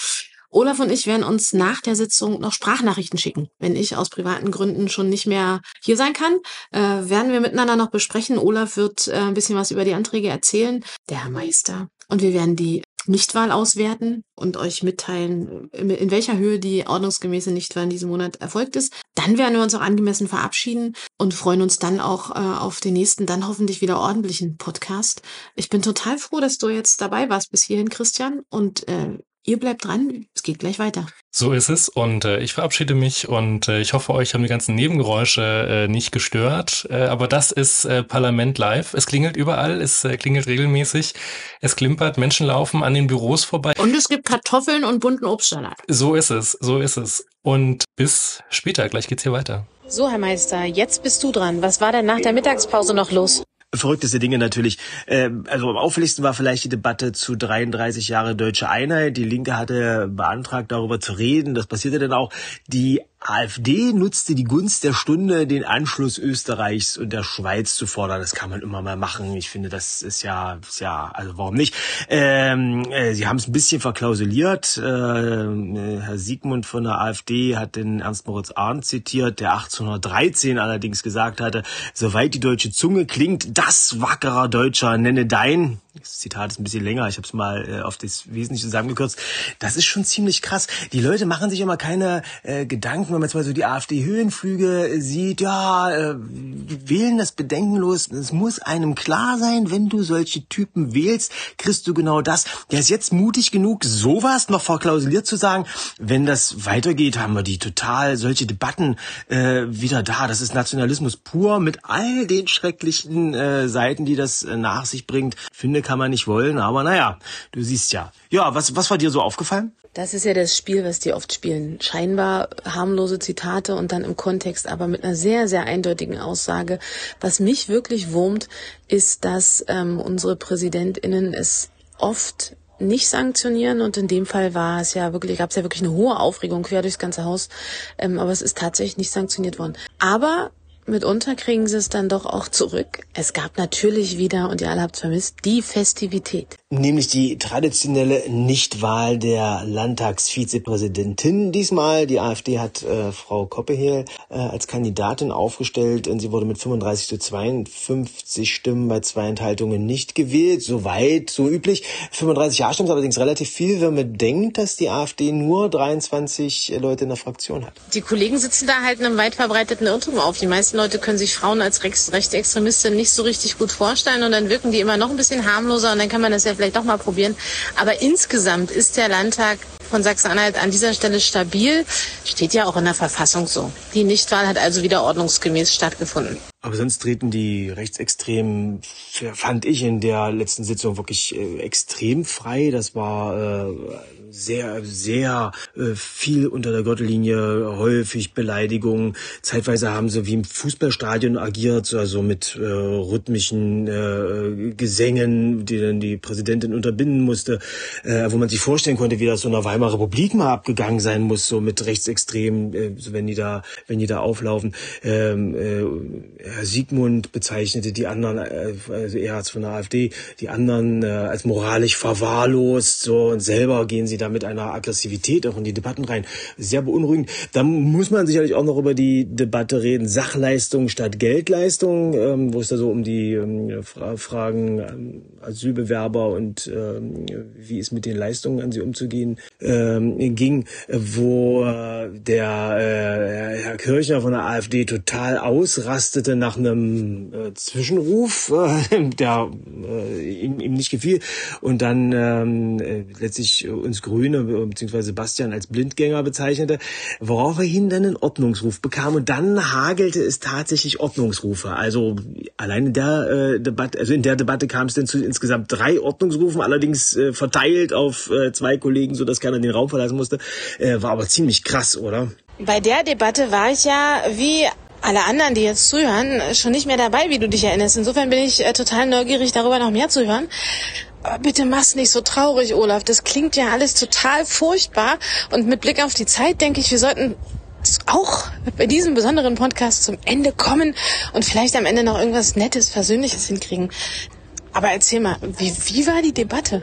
Olaf und ich werden uns nach der Sitzung noch Sprachnachrichten schicken. Wenn ich aus privaten Gründen schon nicht mehr hier sein kann, äh, werden wir miteinander noch besprechen. Olaf wird äh, ein bisschen was über die Anträge erzählen, der Herr Meister. Und wir werden die Nichtwahl auswerten und euch mitteilen, in welcher Höhe die ordnungsgemäße Nichtwahl in diesem Monat erfolgt ist. Dann werden wir uns auch angemessen verabschieden und freuen uns dann auch äh, auf den nächsten, dann hoffentlich wieder ordentlichen Podcast. Ich bin total froh, dass du jetzt dabei warst bis hierhin, Christian. Und äh, Ihr bleibt dran, es geht gleich weiter. So ist es und äh, ich verabschiede mich und äh, ich hoffe, euch haben die ganzen Nebengeräusche äh, nicht gestört. Äh, aber das ist äh, Parlament live. Es klingelt überall, es äh, klingelt regelmäßig, es klimpert, Menschen laufen an den Büros vorbei. Und es gibt Kartoffeln und bunten Obstsalat. So ist es, so ist es. Und bis später, gleich geht's hier weiter. So, Herr Meister, jetzt bist du dran. Was war denn nach der Mittagspause noch los? Verrückteste Dinge natürlich. Ähm, also am auffälligsten war vielleicht die Debatte zu 33 Jahre deutsche Einheit. Die Linke hatte beantragt, darüber zu reden. Das passierte dann auch. Die AfD nutzte die Gunst der Stunde, den Anschluss Österreichs und der Schweiz zu fordern. Das kann man immer mal machen. Ich finde, das ist ja, ist ja also warum nicht? Ähm, äh, sie haben es ein bisschen verklausuliert. Äh, Herr Siegmund von der AfD hat den Ernst Moritz Arndt zitiert, der 1813 allerdings gesagt hatte, soweit die deutsche Zunge klingt, das wackerer Deutscher nenne dein, das Zitat ist ein bisschen länger, ich habe es mal äh, auf das Wesentliche zusammengekürzt. Das ist schon ziemlich krass. Die Leute machen sich immer keine äh, Gedanken, wenn man jetzt mal so die AfD-Höhenflüge sieht. Ja, äh, wählen das bedenkenlos. Es muss einem klar sein, wenn du solche Typen wählst, kriegst du genau das. Der ist jetzt mutig genug, sowas noch verklausuliert zu sagen. Wenn das weitergeht, haben wir die total solche Debatten äh, wieder da. Das ist Nationalismus pur mit all den schrecklichen äh, Seiten, die das äh, nach sich bringt. Finde kann man nicht wollen, aber naja, du siehst ja. Ja, was, was war dir so aufgefallen? Das ist ja das Spiel, was die oft spielen. Scheinbar harmlose Zitate und dann im Kontext, aber mit einer sehr, sehr eindeutigen Aussage. Was mich wirklich wurmt, ist, dass ähm, unsere PräsidentInnen es oft nicht sanktionieren und in dem Fall war es ja wirklich, gab es ja wirklich eine hohe Aufregung quer durchs ganze Haus, ähm, aber es ist tatsächlich nicht sanktioniert worden. Aber mitunter kriegen sie es dann doch auch zurück. Es gab natürlich wieder, und ihr alle habt es vermisst, die Festivität. Nämlich die traditionelle Nichtwahl der Landtagsvizepräsidentin. Diesmal, die AfD hat äh, Frau Koppehehl äh, als Kandidatin aufgestellt und sie wurde mit 35 zu 52 Stimmen bei zwei Enthaltungen nicht gewählt. Soweit, so üblich. 35 Ja-Stimmen ist allerdings relativ viel, wenn man denkt, dass die AfD nur 23 Leute in der Fraktion hat. Die Kollegen sitzen da halt in einem weit verbreiteten Irrtum auf. Die meisten meisten Leute können sich Frauen als Rechtsextremistin nicht so richtig gut vorstellen und dann wirken die immer noch ein bisschen harmloser und dann kann man das ja vielleicht doch mal probieren. Aber insgesamt ist der Landtag von Sachsen-Anhalt an dieser Stelle stabil. Steht ja auch in der Verfassung so. Die Nichtwahl hat also wieder ordnungsgemäß stattgefunden. Aber sonst treten die Rechtsextremen, fand ich in der letzten Sitzung wirklich äh, extrem frei. Das war äh, sehr, sehr äh, viel unter der Gürtellinie, häufig Beleidigungen. Zeitweise haben sie wie im Fußballstadion agiert, also mit äh, rhythmischen äh, Gesängen, die dann die Präsidentin unterbinden musste, äh, wo man sich vorstellen konnte, wie das so in der Weimarer Republik mal abgegangen sein muss, so mit Rechtsextremen, äh, wenn die da, wenn die da auflaufen. Ähm, äh, Herr Siegmund bezeichnete die anderen, äh, also er als von der AfD, die anderen äh, als moralisch verwahrlost, so und selber gehen sie da mit einer Aggressivität auch in die Debatten rein. Sehr beunruhigend. Da muss man sicherlich auch noch über die Debatte reden, Sachleistung statt Geldleistung, ähm, wo es da so um die ähm, Fra Fragen ähm, Asylbewerber und ähm, wie es mit den Leistungen an sie umzugehen ähm, ging, wo äh, der äh, Herr Kirchner von der AfD total ausrastete nach einem äh, Zwischenruf, äh, der äh, ihm, ihm nicht gefiel und dann ähm, äh, letztlich uns Grüne bzw. Sebastian als Blindgänger bezeichnete, woraufhin dann einen Ordnungsruf bekam und dann hagelte es tatsächlich Ordnungsrufe. Also allein in der äh, Debatte, also in der Debatte kam es dann zu insgesamt drei Ordnungsrufen, allerdings äh, verteilt auf äh, zwei Kollegen, so dass keiner den Raum verlassen musste. Äh, war aber ziemlich krass, oder? Bei der Debatte war ich ja wie alle anderen, die jetzt zuhören, schon nicht mehr dabei, wie du dich erinnerst. Insofern bin ich äh, total neugierig, darüber noch mehr zu hören. Aber bitte mach's nicht so traurig, Olaf. Das klingt ja alles total furchtbar. Und mit Blick auf die Zeit denke ich, wir sollten auch bei diesem besonderen Podcast zum Ende kommen und vielleicht am Ende noch irgendwas Nettes, Versöhnliches hinkriegen. Aber erzähl mal, wie, wie war die Debatte?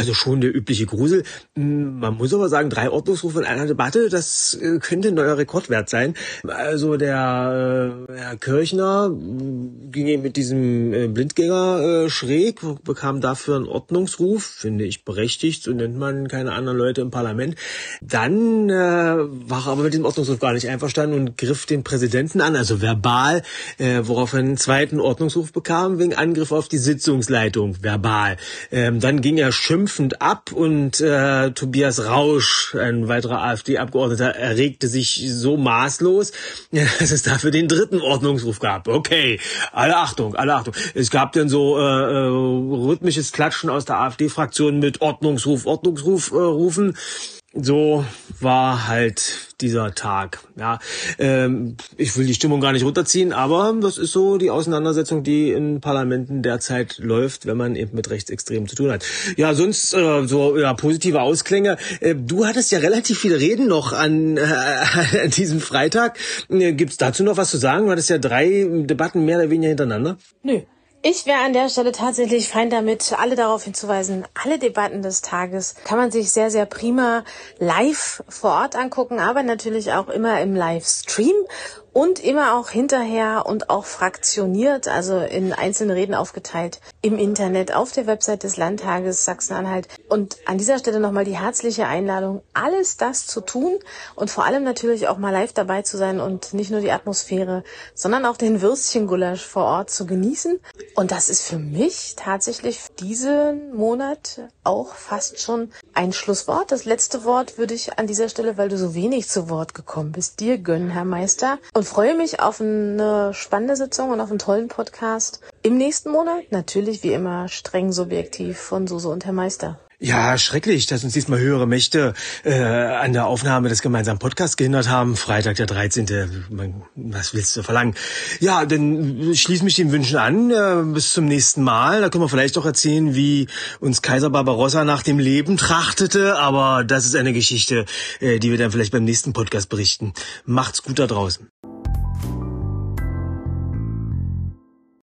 Also schon der übliche Grusel. Hm, man muss aber sagen, drei Ordnungsrufe in einer Debatte, das äh, könnte ein neuer Rekordwert sein. Also der äh, Herr Kirchner hm, ging eben mit diesem äh, Blindgänger schräg, bekam dafür einen Ordnungsruf, finde ich berechtigt, so nennt man keine anderen Leute im Parlament. Dann war er aber mit diesem Ordnungsruf gar nicht einverstanden und griff den Präsidenten an, also verbal, worauf er einen zweiten Ordnungsruf bekam, wegen Angriff auf die Sitzungsleitung, verbal. Ähm, dann ging er schimpfend schimpfend ab und äh, Tobias Rausch, ein weiterer AfD-Abgeordneter, erregte sich so maßlos, dass es dafür den dritten Ordnungsruf gab. Okay, alle Achtung, alle Achtung. Es gab dann so äh, äh, rhythmisches Klatschen aus der AfD-Fraktion mit Ordnungsruf, Ordnungsruf äh, rufen. So war halt dieser Tag. Ja, ähm, ich will die Stimmung gar nicht runterziehen, aber das ist so die Auseinandersetzung, die in Parlamenten derzeit läuft, wenn man eben mit Rechtsextremen zu tun hat. Ja, sonst äh, so ja, positive Ausklänge. Äh, du hattest ja relativ viele Reden noch an, äh, an diesem Freitag. Äh, Gibt es dazu noch was zu sagen? Du hattest ja drei Debatten mehr oder weniger hintereinander. Nö. Ich wäre an der Stelle tatsächlich fein damit, alle darauf hinzuweisen, alle Debatten des Tages kann man sich sehr, sehr prima live vor Ort angucken, aber natürlich auch immer im Livestream und immer auch hinterher und auch fraktioniert, also in einzelne Reden aufgeteilt im Internet auf der Website des Landtages Sachsen-Anhalt. Und an dieser Stelle nochmal die herzliche Einladung, alles das zu tun und vor allem natürlich auch mal live dabei zu sein und nicht nur die Atmosphäre, sondern auch den Würstchengulasch vor Ort zu genießen. Und das ist für mich tatsächlich diesen Monat auch fast schon ein Schlusswort. Das letzte Wort würde ich an dieser Stelle, weil du so wenig zu Wort gekommen bist, dir gönnen, Herr Meister freue mich auf eine spannende Sitzung und auf einen tollen Podcast im nächsten Monat. Natürlich wie immer streng subjektiv von Suse und Herr Meister. Ja, schrecklich, dass uns diesmal höhere Mächte äh, an der Aufnahme des gemeinsamen Podcasts gehindert haben. Freitag, der 13. Was willst du verlangen? Ja, dann schließe mich den Wünschen an. Äh, bis zum nächsten Mal. Da können wir vielleicht auch erzählen, wie uns Kaiser Barbarossa nach dem Leben trachtete. Aber das ist eine Geschichte, äh, die wir dann vielleicht beim nächsten Podcast berichten. Macht's gut da draußen.